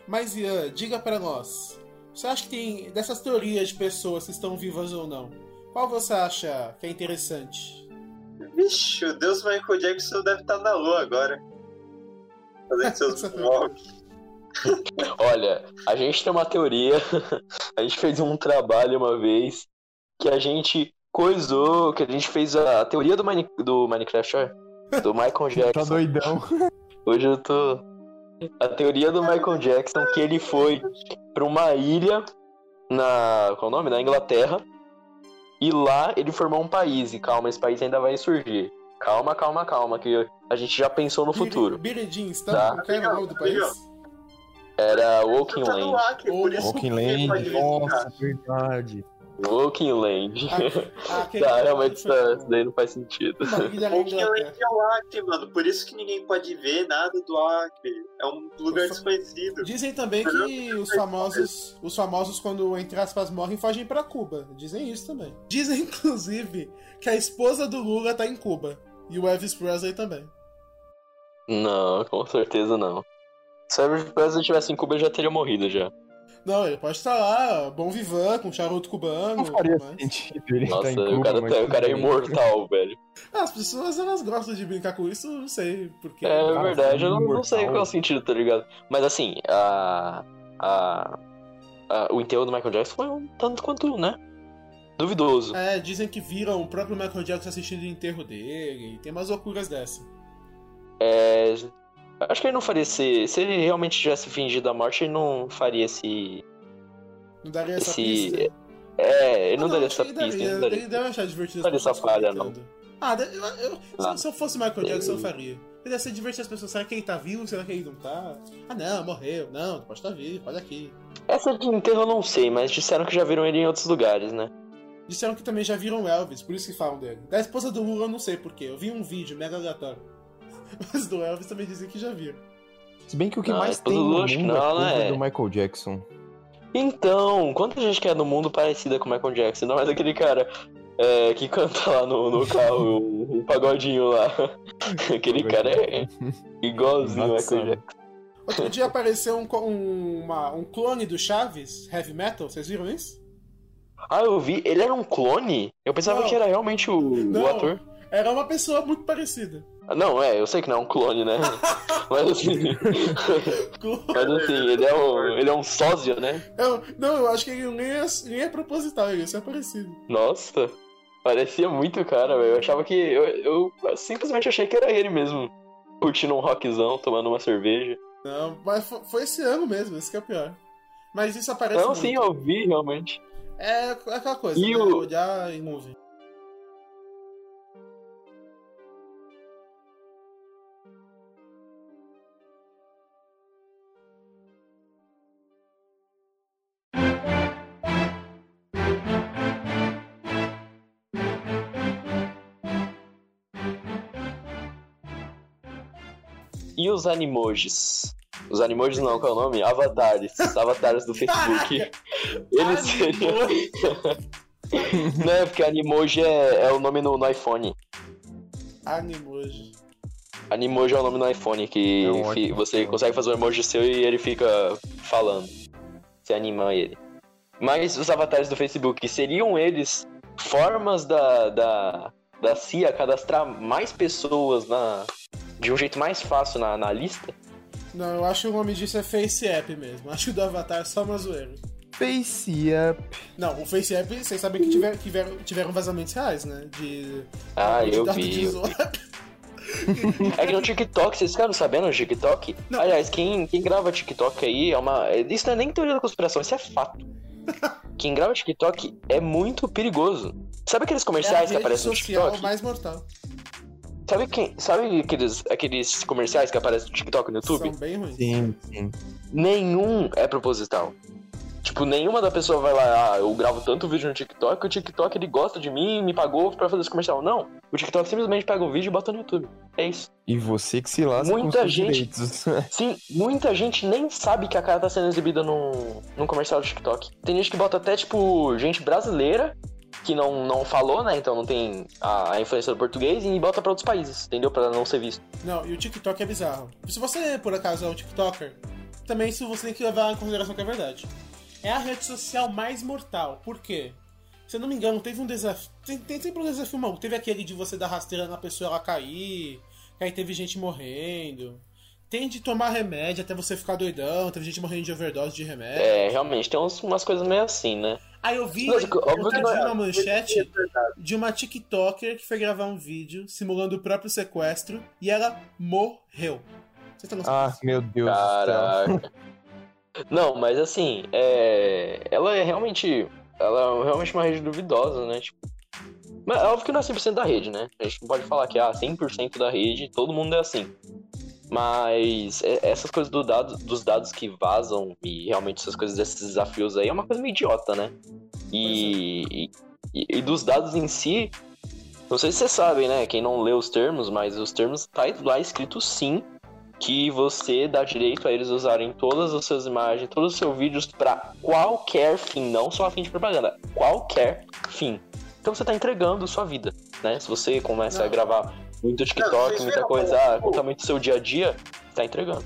Mas, Ian, diga pra nós. Você acha que tem. Dessas teorias de pessoas que estão vivas ou não? Qual você acha que é interessante? Vixe, o Deus Michael Jackson deve estar na lua agora. Fazendo seus vlogs. Olha, a gente tem uma teoria, a gente fez um trabalho uma vez que a gente coisou, que a gente fez a, teoria do, Mine, do Minecraft, do Michael Tá Jackson. doidão. Hoje eu tô. A teoria do Michael Jackson que ele foi pra uma ilha na. Qual é o nome? Na Inglaterra. E lá ele formou um país. E calma, esse país ainda vai surgir. Calma, calma, calma, que a gente já pensou no futuro. Jeans, tá? Tá. Qual era o nome do país? Era Tá. Acre, por isso Walking Land, nossa, verdade. Woking Land. Ah, aquele Tá, realmente foi isso daí não faz sentido. Walking. Land é o Acre, mano. Por isso que ninguém pode ver nada do Acre. É um lugar desconhecido. Dizem também que os famosos, os famosos quando entre aspas morrem fogem pra Cuba. Dizem isso também. Dizem inclusive que a esposa do Lula tá em Cuba e o Elvis Presley também. Não, com certeza não. Se o Elvis Presley tivesse em Cuba, ele já teria morrido já. Não, ele pode estar lá, bom vivan, com charuto cubano. Não faria mas- sentido ele Nossa, tá em o Cuba, cara, mas tá- o cara é imortal, velho. Ah, As pessoas elas gostam de brincar com isso, não sei porquê. É Cara, verdade, eu não, não sei qual é o sentido, tá ligado? Mas assim, a, a, a- o enterro do Michael Jackson foi um tanto quanto, né? Duvidoso. É, dizem que viram o próprio Michael Jackson assistindo o enterro dele. Tem umas loucuras dessa. É, acho que ele não faria esse. Se ele realmente tivesse fingido a morte, ele não faria esse. Não daria essa Esse- pista? É, ele não Ah, daria acho essa pista. daria, ele não daria. Ele deve achar divertido as Daria essa falha, não. Ah, eu- eu- Ah. se, eu fosse Michael Jackson, eu faria. Ele deve ser divertir as pessoas. Será que ele tá vivo? Será que ele não tá? Ah, não, morreu. Não, pode estar vivo, olha aqui. Essa de enterro eu não sei, mas disseram que já viram ele em outros lugares, né? Disseram que também já viram o Elvis, por isso que falam dele. Da esposa do Lula, eu não sei porquê. Eu vi um vídeo mega aleatório. Mas do Elvis também dizem que já viram. Se bem que o que Não, mais tem do no mundo não, é né? do Michael Jackson. Então, quanta gente quer no mundo parecida com o Michael Jackson? Não é daquele cara é, que canta lá no, no carro um, um pagodinho lá. Aquele cara é igualzinho o Michael Jackson. Outro dia apareceu um, um, uma- um clone do Chaves, Heavy Metal, vocês viram isso? Ah, eu vi. Ele era um clone? Eu pensava Não. que era realmente o, o Não. ator. Era uma pessoa muito parecida. Não, é, eu sei que não é um clone, né? Mas assim. Mas assim, ele é um, ele é um sósia, né? Eu- não, eu acho que ele nem é, nem é proposital, ele é parecido. Nossa. Parecia muito cara, velho. Eu achava que. Eu, eu simplesmente achei que era ele mesmo. Curtindo um rockzão, tomando uma cerveja. Não, mas fo- foi esse ano mesmo, esse que é o pior. Mas isso aparece Não, muito. sim, eu vi realmente. É aquela coisa, E né? o- olhar em nuvem. Os animojis? Os animojis não, qual é o nome? Avatares. Avatares do Facebook. Eles seriam. não, é porque animoji é, é o nome no, no iPhone. Animoji. Animoji é o nome no iPhone, que É um fi- você consegue fazer um emoji seu e ele fica falando. Você anima ele. Mas os avatares do Facebook, seriam eles formas da, da, da CIA cadastrar mais pessoas na, de um jeito mais fácil na, na lista? Não, eu acho que o nome disso é Face App mesmo. Acho que o do Avatar é só uma zoeira. Face Up. Não, o Face App, vocês sabem que tiver- tiveram, tiveram vazamentos reais, né? De. Ah, de eu vi. de. É que no TikTok, vocês ficaram sabendo no TikTok? Não. Aliás, quem, quem grava TikTok aí é uma. Isso não é nem teoria da conspiração, isso é fato. Quem grava TikTok é muito perigoso. Sabe aqueles É comerciais que rede aparecem no social TikTok? mais mortal. Sabe, quem, sabe aqueles, aqueles comerciais que aparecem no TikTok no YouTube? São bem ruins. Sim, sim. Nenhum é proposital. Tipo, nenhuma da pessoa vai lá, ah, eu gravo tanto vídeo no TikTok que o TikTok ele gosta de mim e me pagou pra fazer esse comercial. Não, o TikTok simplesmente pega o vídeo e bota no YouTube. É isso. E você que se lasca Muita com seus gente- direitos. Sim, muita gente nem sabe que a cara tá sendo exibida num, num comercial do TikTok. Tem gente que bota até, tipo, gente brasileira que não, não falou, né? Então não tem a, a influência do português e bota pra outros países, entendeu? Pra não ser visto. Não, e o TikTok é bizarro. Se você, por acaso, é um TikToker, também isso você tem que levar em consideração que é verdade. É a rede social mais mortal. Por quê? Se eu não me engano, teve um desafio. Tem, tem sempre um desafio maluco. Teve aquele de você dar rasteira na pessoa ela cair. Aí teve gente morrendo. Tem de tomar remédio até você ficar doidão. Teve gente morrendo de overdose de remédio. É, realmente, tem umas coisas meio assim, né? Aí eu vi, Mas, eu vi é- uma manchete de uma TikToker que foi gravar um vídeo simulando o próprio sequestro e ela morreu. Vocês estão Ah, meu Deus do céu. Caraca. Não, mas assim, é... ela é realmente. Ela é realmente uma rede duvidosa, né? Tipo. Mas é óbvio que não é 100% da rede, né? A gente não pode falar que ah, 100% da rede, todo mundo é assim. Mas é- essas coisas do dado, dos dados que vazam e realmente essas coisas desses desafios aí é uma coisa meio idiota, né? E, e, e dos dados em si, não sei se vocês sabem, né? Quem não lê os termos, mas os termos tá lá escrito sim que você dá direito a eles usarem todas as suas imagens, todos os seus vídeos para qualquer fim, não só a fim de propaganda, qualquer fim. Então você tá entregando sua vida, né? Se você começa Não. a gravar muito TikTok, muita coisa, ah, conta muito seu dia a dia, tá entregando.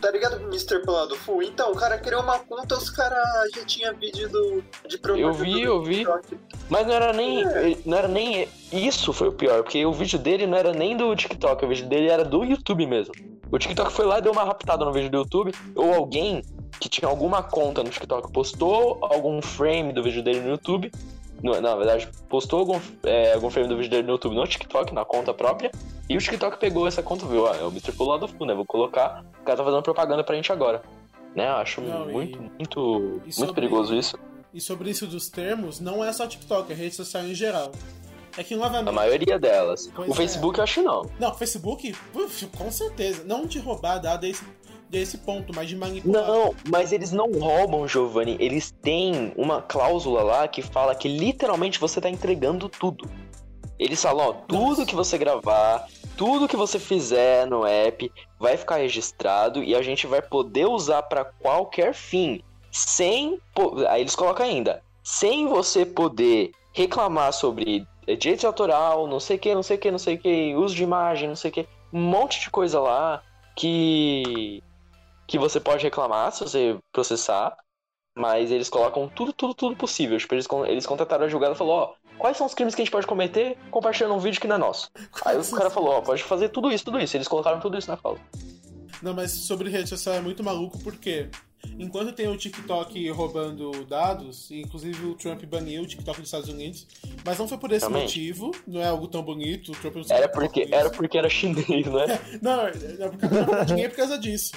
Tá ligado Mr. Full? Então, o cara criou uma conta, os caras já tinha vídeo do, de propaganda Eu vi, eu vi. TikTok. Mas não era nem. Não era nem. Isso foi o pior, porque o vídeo dele não era nem do TikTok, o vídeo dele era do YouTube mesmo. O TikTok foi lá e deu uma raptada no vídeo do YouTube, ou alguém que tinha alguma conta no TikTok postou algum frame do vídeo dele no YouTube. Não, na verdade, postou algum, é, algum frame do vídeo dele no YouTube no TikTok, na conta própria, e o TikTok pegou essa conta e viu, ah, é o Mr. Pulado Full, né? Vou colocar. O cara tá fazendo propaganda pra gente agora. Né? Eu acho Não, e- muito, muito, e muito sobre- perigoso isso. E sobre isso dos termos, não é só TikTok, é rede social em geral. É que A novamente. maioria delas. Pois o é. Facebook eu acho que não. Não, Facebook, uf, com certeza. Não de roubar dado a esse, desse ponto, mas de manipular. Não, mas eles não roubam, Giovanni. Eles têm uma cláusula lá que fala que literalmente você tá entregando tudo. Eles falam, ó, tudo Nossa. que você gravar, tudo que você fizer no app vai ficar registrado e a gente vai poder usar pra qualquer fim, sem, aí eles colocam ainda, sem você poder reclamar sobre direito autoral, não sei o que, não sei o que, não sei o que, uso de imagem, não sei o que, um monte de coisa lá que que você pode reclamar se você processar, mas eles colocam tudo, tudo, tudo possível. Tipo, eles, eles contrataram a julgada e falou, ó, quais são os crimes que a gente pode cometer compartilhando um vídeo que não é nosso? Aí o cara falou, ó, pode fazer tudo isso, tudo isso. Eles colocaram tudo isso na causa. Não, mas sobre rede social é muito maluco porque enquanto tem o TikTok roubando dados, inclusive o Trump baniu o TikTok dos Estados Unidos, mas não foi por esse Realmente. motivo, não é algo tão bonito, o Trump não Era porque, era porque era chinês, né? Não, verdade, nem é por causa disso.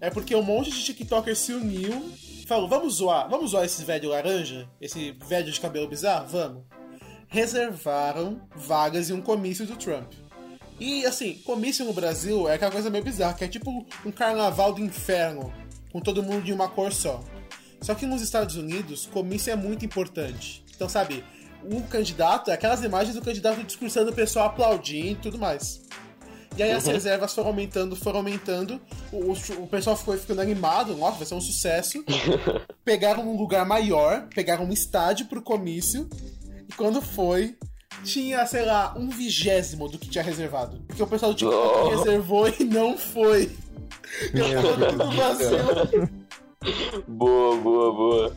É porque um monte de TikTokers se uniu e falou: vamos zoar, vamos zoar esse velho laranja? Esse velho de cabelo bizarro? Vamos. Reservaram vagas em um comício do Trump. E assim, comício no Brasil é aquela coisa meio bizarra, que é tipo um carnaval do inferno, com todo mundo de uma cor só. Só que nos Estados Unidos, comício é muito importante. Então, sabe, o candidato, é aquelas imagens do candidato discursando o pessoal aplaudindo e tudo mais. E aí as Uhum. reservas foram aumentando, foram aumentando. O, o, o pessoal ficou ficando animado, nossa, vai ser um sucesso. pegaram um lugar maior, pegaram um estádio pro comício. E quando foi, tinha, sei lá, um vigésimo do que tinha reservado. Porque o pessoal do TikTok Oh. reservou e não foi. Boa, boa, boa.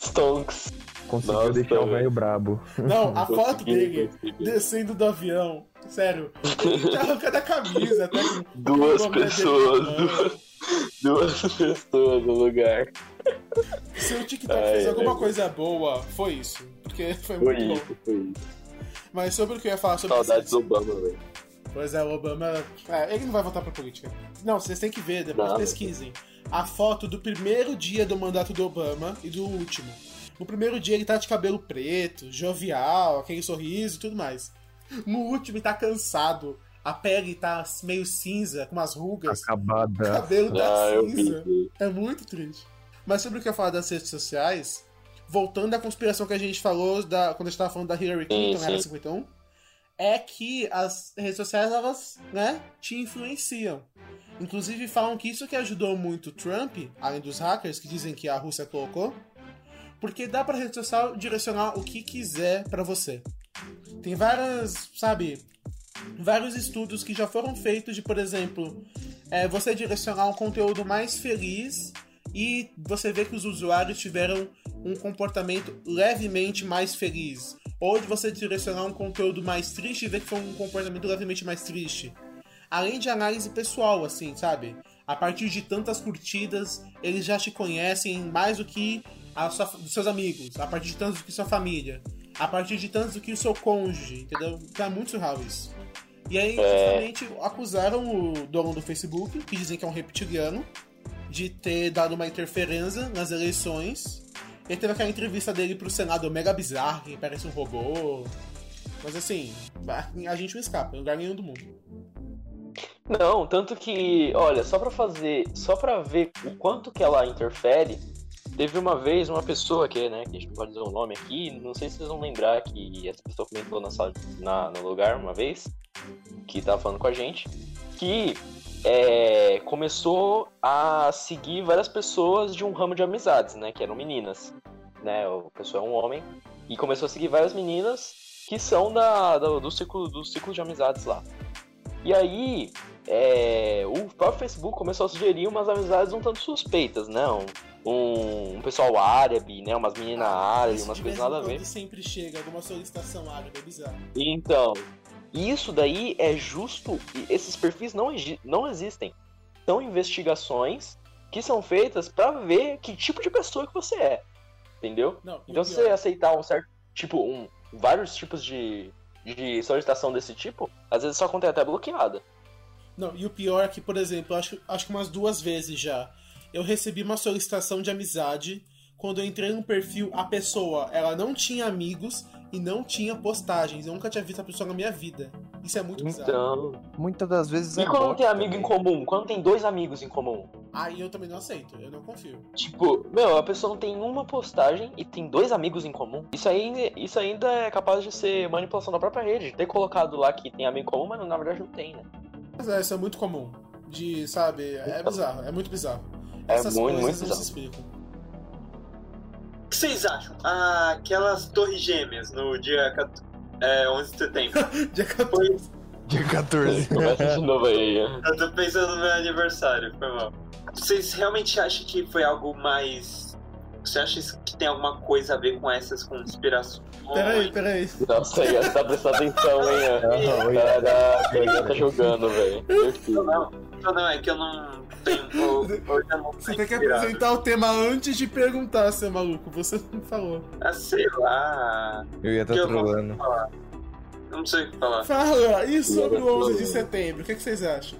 Stonks. Conseguiu Nossa, deixar o velho. brabo. Não, a foto dele consegui. descendo do avião. Sério, ele tinha arrancado a camisa até com Duas pessoas, duas, duas pessoas no lugar. Se o TikTok Ai, fez alguma ai. coisa boa, foi isso. Porque foi Foi muito bom. isso, foi isso. Mas sobre o que eu ia falar sobre Saudades do Obama, velho. Pois é, o Obama. É, ele não vai voltar pra política. Não, vocês têm que ver, depois Não. pesquisem. A foto do primeiro dia do mandato do Obama e do último. No primeiro dia ele tá de cabelo preto, jovial, aquele sorriso e tudo mais. No último ele tá cansado. A pele tá meio cinza, com umas rugas. O Acabada. cabelo tá Ah, cinza. É muito triste. Mas sobre o que eu falar das redes sociais, voltando à conspiração que a gente falou da, quando a gente tava falando da Hillary Clinton, Sim, era sim. 51, é que as redes sociais, elas, né, te influenciam. Inclusive falam que isso que ajudou muito Trump, além dos hackers que dizem que a Rússia colocou, porque dá pra rede social direcionar o que quiser pra você. Tem várias, sabe, vários estudos que já foram feitos de, por exemplo, é, você direcionar um conteúdo mais feliz e você vê que os usuários tiveram um comportamento levemente mais feliz. Ou de você direcionar um conteúdo mais triste e ver que foi um comportamento levemente mais triste. Além de análise pessoal, assim, sabe? A partir de tantas curtidas, eles já te conhecem mais do que a sua, dos seus amigos, a partir de tantos do que sua família, a partir de tantos do que o seu cônjuge, entendeu? Tá muito surreal isso. E aí, justamente, acusaram o dono do Facebook, que dizem que é um reptiliano, de ter dado uma interferência nas eleições. E teve aquela entrevista dele pro Senado mega bizarra, que parece um robô. Mas assim, a gente não escapa, em lugar nenhum do mundo. Não, tanto que, olha, só pra fazer, só pra ver o quanto que ela interfere, teve uma vez uma pessoa que, né, que a gente pode dizer o nome aqui, não sei se vocês vão lembrar que essa pessoa comentou na sala, na, no lugar uma vez, que tava falando com a gente, que é, começou a seguir várias pessoas de um ramo de amizades, né? Que eram meninas, né? O pessoal é um homem e começou a seguir várias meninas que são da, do, do ciclo do ciclo de amizades lá. E aí é, o próprio Facebook começou a sugerir umas amizades um tanto suspeitas, né? Um, um, pessoal árabe, né? Umas meninas ah, árabes, umas coisas nada a ver. sempre chega alguma solicitação árabe, é bizarro. Então, isso daí é justo. Esses perfis não, não existem. São investigações que são feitas para ver que tipo de pessoa que você é. Entendeu? Não, então, se você aceitar um certo. Tipo, um, vários tipos de, de solicitação desse tipo, às vezes sua conta é até bloqueada. Não, e o pior é que, por exemplo, acho, acho que umas duas vezes já, eu recebi uma solicitação de amizade. Quando eu entrei no perfil, a pessoa ela não tinha amigos e não tinha postagens. Eu nunca tinha visto a pessoa na minha vida. Isso é muito bizarro. Então, muitas das vezes e é. Quando tem amigo também. em comum? Quando tem dois amigos em comum? Aí eu também não aceito, eu não confio. Tipo, meu, a pessoa não tem uma postagem e tem dois amigos em comum. Isso, aí, isso ainda é capaz de ser manipulação da própria rede. Ter colocado lá que tem amigo em comum, mas na verdade não tem, né? Mas é, isso é muito comum. De, sabe, é então, bizarro, é muito bizarro. É Essas muito, coisas muito bizarro. se explicam. O que vocês acham? Ah, aquelas torres gêmeas no dia é, 11 de setembro. dia 14. Foi... Dia 14. Começa de novo aí. Eu tô pensando no meu aniversário, foi mal. Vocês realmente acham que foi algo mais. Você acha que tem alguma coisa a ver com essas conspirações? Peraí, peraí. Nossa, aí tá prestando atenção, hein? O cara tá jogando, velho. Não, não, não, é que eu não você tem que apresentar o tema antes de perguntar, seu maluco. Você não falou. Ah, sei lá. Eu ia estar tá trolando. Não sei o que falar. Fala, e sobre o 11 de setembro? O que, é que vocês acham?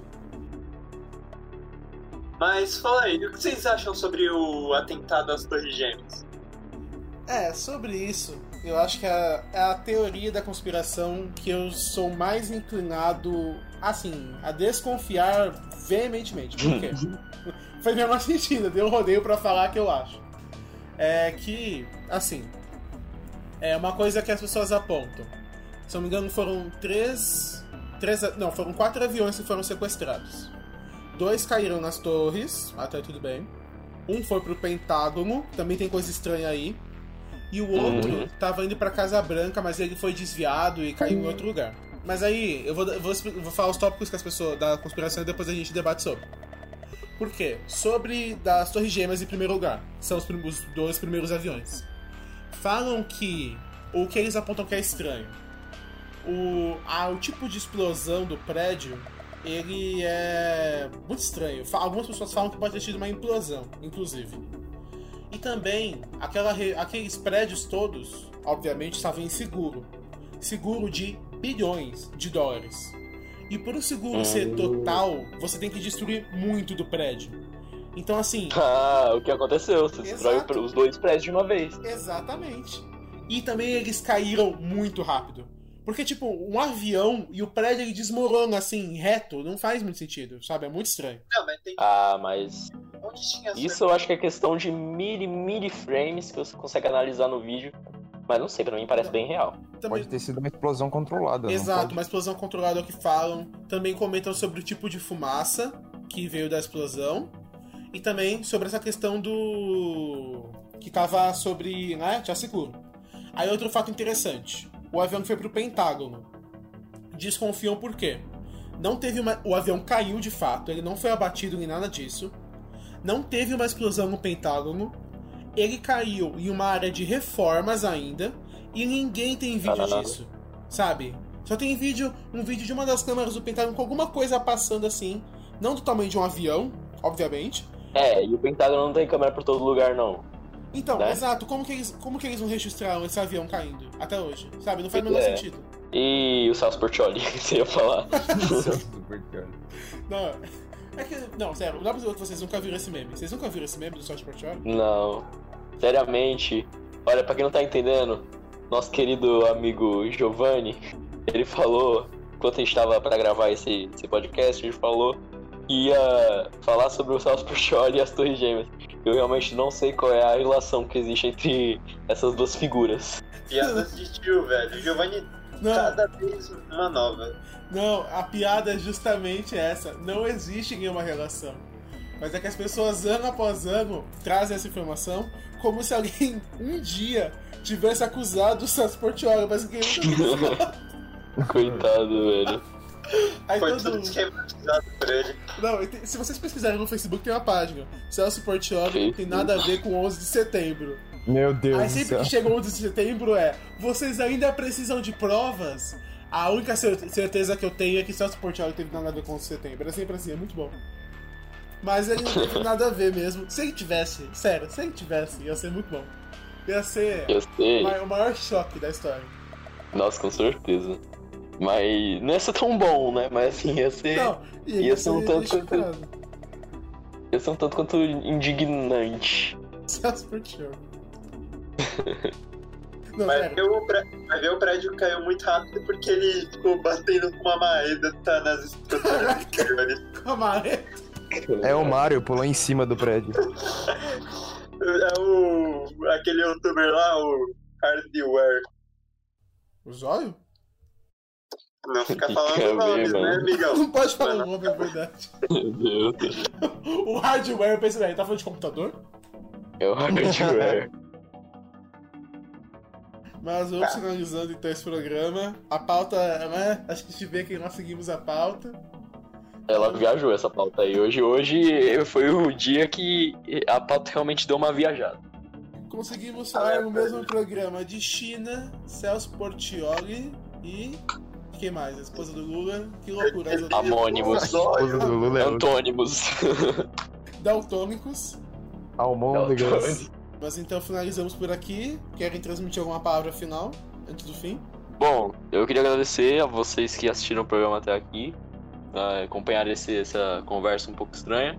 Mas fala aí, o que vocês acham sobre o atentado às Torres Gêmeas? É, sobre isso, eu acho que é, é a teoria da conspiração que eu sou mais inclinado, assim, a desconfiar veementemente. Por quê? Foi mesmo sentido, deu um rodeio para falar que eu acho. É que, assim, é uma coisa que as pessoas apontam. Se eu não me engano, foram três. três não, foram quatro aviões que foram sequestrados. Dois caíram nas torres, até tudo bem. Um foi pro Pentágono, também tem coisa estranha aí. E o outro uhum. tava indo pra Casa Branca, mas ele foi desviado e caiu em outro lugar. Mas aí, eu vou, vou, vou falar os tópicos que as pessoas da conspiração e depois a gente debate sobre. Por quê? Sobre das Torres Gêmeas em primeiro lugar. São os, os dois primeiros aviões. Falam que o que eles apontam que é estranho. O, a, o tipo de explosão do prédio ele é muito estranho. Algumas pessoas falam que pode ter sido uma implosão, inclusive. E também aquela, aqueles prédios todos, obviamente, estavam em seguro. Seguro de bilhões de dólares. E por o seguro ser hum. total, você tem que destruir muito do prédio. Então, assim. Ah, o que aconteceu? Você destrói os dois prédios de uma vez. Exatamente. E também eles caíram muito rápido. Porque, tipo, um avião e o prédio ele desmorona assim, reto, não faz muito sentido, sabe? É muito estranho. Não, mas tem... Ah, mas. Isso eu acho que é questão de mili, mili frames que você consegue analisar no vídeo. Mas não sei, pra mim parece bem real. Também... Pode ter sido uma explosão controlada. Exato, uma explosão controlada é o que falam. Também comentam sobre o tipo de fumaça que veio da explosão. E também sobre essa questão do. que tava sobre. né? Já seguro. Aí outro fato interessante. O avião foi pro Pentágono. Desconfiam por quê? Não teve uma... O avião caiu de fato, ele não foi abatido nem nada disso. Não teve uma explosão no Pentágono ele caiu em uma área de reformas ainda e ninguém tem vídeo Caralho. disso, sabe? Só tem vídeo, um vídeo de uma das câmeras do Pentágono com alguma coisa passando assim, não do tamanho de um avião, obviamente. É, e o Pentágono não tem câmera por todo lugar, não. Então, Né? exato, como que, eles, como que eles não registraram esse avião caindo até hoje? Sabe? Não faz o menor É. sentido. E o Celso Portioli, que você ia falar. Não, é que. Não, sério, não dá pra dizer que vocês nunca viram esse meme. Vocês nunca viram esse meme do South Portioli? Não. Seriamente. Olha, pra quem não tá entendendo, nosso querido amigo Giovanni, ele falou, enquanto a gente tava pra gravar esse, esse podcast, ele falou que ia falar sobre o Celso Portioli e as Torres Gêmeas. Eu realmente não sei qual é a relação que existe entre essas duas figuras. Piadas de tio, velho. Giovanni, Não, cada vez uma nova. não, a piada é justamente essa. Não existe nenhuma relação. Mas é que as pessoas, ano após ano, trazem essa informação como se alguém um dia tivesse acusado o Celso Portioli, mas ninguém nunca. Coitado, velho. Aí Foi todo mundo. por ele. Não, se vocês pesquisarem no Facebook, tem uma página. Celso Portioli não tem nada a ver com 11 de setembro. Meu Deus Aí do sempre céu. que chega o 11 de setembro é vocês ainda precisam de provas? A única cer- certeza que eu tenho é que Celso Portioli teve nada a ver com o 11 de setembro. É sempre assim, é muito bom. Mas ele não teve nada a ver mesmo. Se ele tivesse, sério, se ele tivesse, ia ser muito bom. Ia ser Eu o maior- o maior choque da história. Nossa, com certeza. Mas não ia ser tão bom, né? Mas assim, ia ser, Não, ele ia ser um tanto quanto- ia ser um tanto quanto indignante. Celso Portioli. Não, Mas sério. ver, o pré- mas ver o prédio caiu muito rápido porque ele ficou batendo com uma maeda tá nas estruturas exteriores. A maré. É o Mario, pulou em cima do prédio. É o. aquele youtuber lá, o Hardware. O zóio? Não fica falando ver, nomes, né, amigão? Não pode falar o nome, é verdade. Meu Deus. O hardware, eu pensei, tá falando de computador? É o hardware. Mas vamos finalizando então esse programa. A pauta, né? Acho que a gente vê que nós seguimos a pauta. Ela viajou essa pauta aí. Hoje, hoje foi o dia que a pauta realmente deu uma viajada. Conseguimos falar no mesmo programa de China, Celso Portioli e. Quem mais? A esposa do Lula. Que loucura. Outras. Amônimos. Esposa do Lula é Antônimos. Daltônicos. Almôndegas. Mas então finalizamos por aqui. Querem transmitir alguma palavra final antes do fim? Bom, eu queria agradecer a vocês que assistiram o programa até aqui, acompanhar esse, essa conversa um pouco estranha.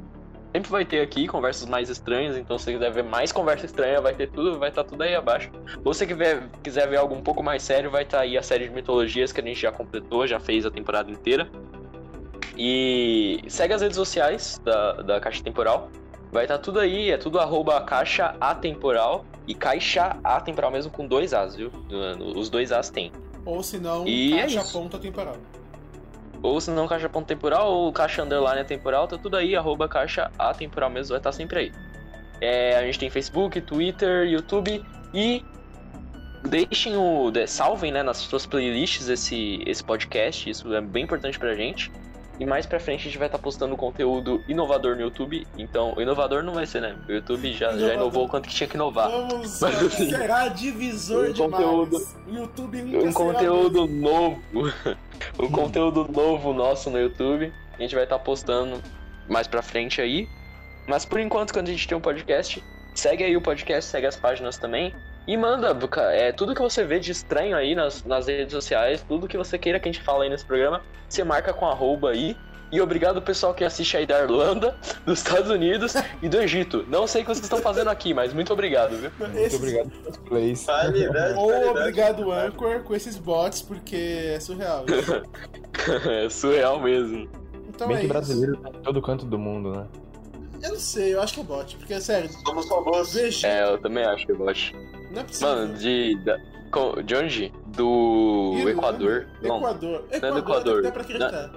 Sempre vai ter aqui conversas mais estranhas, então se você quiser ver mais conversa estranha, vai ter tudo, vai estar tudo aí abaixo. Ou se você quiser, quiser ver algo um pouco mais sério, vai estar aí a série de mitologias que a gente já completou, já fez a temporada inteira. E segue as redes sociais da, da Caixa Temporal. Vai estar tudo aí, é tudo arroba caixa atemporal e caixa atemporal mesmo com dois As, viu? Os dois As tem. Ou se não, E é caixa ponta temporal. Ou se não, caixa ponto temporal ou caixa underline temporal, tá tudo aí, arroba caixa atemporal mesmo, vai estar sempre aí. É, a gente tem Facebook, Twitter, YouTube e deixem o. de- salvem né, nas suas playlists esse, esse podcast, isso é bem importante pra gente. E mais pra frente a gente vai estar postando conteúdo inovador no YouTube. Então, inovador não vai ser, né? O YouTube já, já Inovador. inovou o quanto que tinha que inovar. Vamos, Mas, assim, será divisor um de conteúdo-. O YouTube nunca um conteúdo novo. um conteúdo novo nosso no YouTube. A gente vai estar postando mais pra frente aí. Mas por enquanto, quando a gente tem um podcast, segue aí o podcast, segue as páginas também. E manda é, tudo que você vê de estranho aí nas, nas redes sociais, tudo que você queira que a gente fale aí nesse programa, você marca com arroba aí. E obrigado pessoal que assiste aí da Irlanda, dos Estados Unidos e do Egito. Não sei o que vocês estão fazendo aqui, mas muito obrigado, viu? Muito Esses- obrigado pelos plays. Qualidade, Ou qualidade. obrigado, Anchor, com esses bots, porque é surreal. isso. é surreal mesmo. Então Bem é que isso. brasileiro tá em todo canto do mundo, né? Eu não sei, eu acho que é bot, porque, sério, Somos robôs. Vegeta, É, eu também acho que eu gosto. não é possível. Mano, de. Da, de onde? Do Irlanda, Equador. Não. Equador. é do Equador, Equador. dá pra acreditar.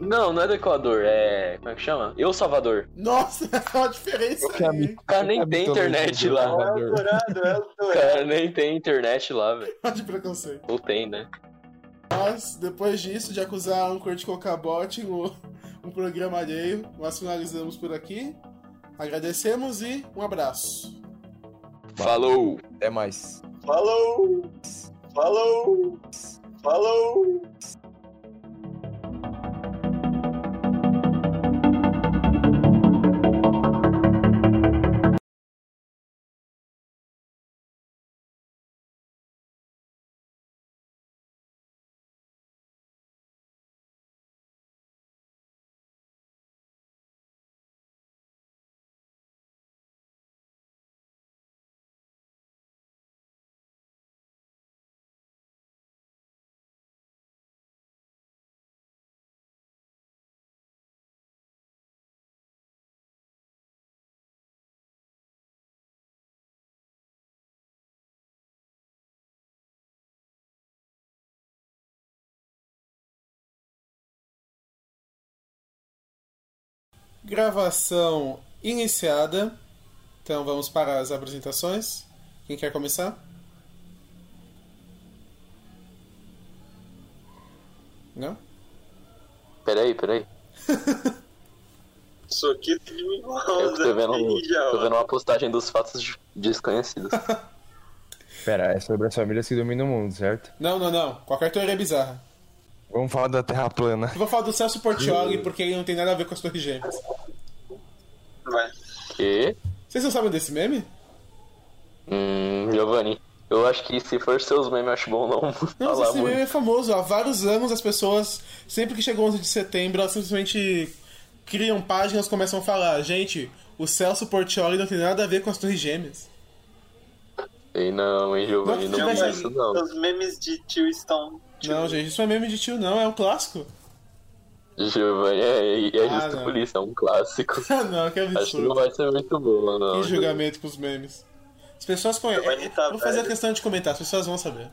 Não, não é do Equador, é. Como é que chama? El Salvador. Nossa, é uma diferença aí? O cara nem tem internet lá. É o dourado, é o O dourado. cara nem tem internet lá, velho. De preconceito. Ou tem, né? Mas, depois disso, de acusar a Anchor de colocar bot no um programa alheio, nós finalizamos por aqui. Agradecemos e um abraço. Falou! Até mais. Falou! Falou! Falou! Gravação iniciada. Então vamos para as apresentações. Quem quer começar? Não? Peraí, peraí. Soquito de Eu mimosa. tô vendo, um- tô vendo uma postagem dos fatos de- desconhecidos. Pera, é sobre as famílias que dominam o mundo, certo? Não, não, não. Qualquer teoria bizarra. Vamos falar da Terra plana. Eu vou falar do Celso Portioli porque ele não tem nada a ver com as Torres Gêmeas. Vai. que? Vocês não sabem desse meme? Hum, Giovanni. Eu acho que se for seus memes, eu acho bom não Não, falar esse meme muito. é famoso. Há vários anos as pessoas, sempre que chega o 11 de setembro, elas simplesmente criam páginas e começam a falar: gente, o Celso Portioli não tem nada a ver com as Torres Gêmeas. Sei não, hein, Giovanni. Não, Não, não isso não. Os memes de tio estão. Não, gente, isso não é meme de tio, não, é um clássico. Giovanni, é, é Ah, justo não. por isso, é um clássico. Não, que Acho que não absurdo. vai ser muito bom, não. Que julgamento com os memes. As pessoas conhecem. Tá Vou fazer a questão de comentar, as pessoas vão saber.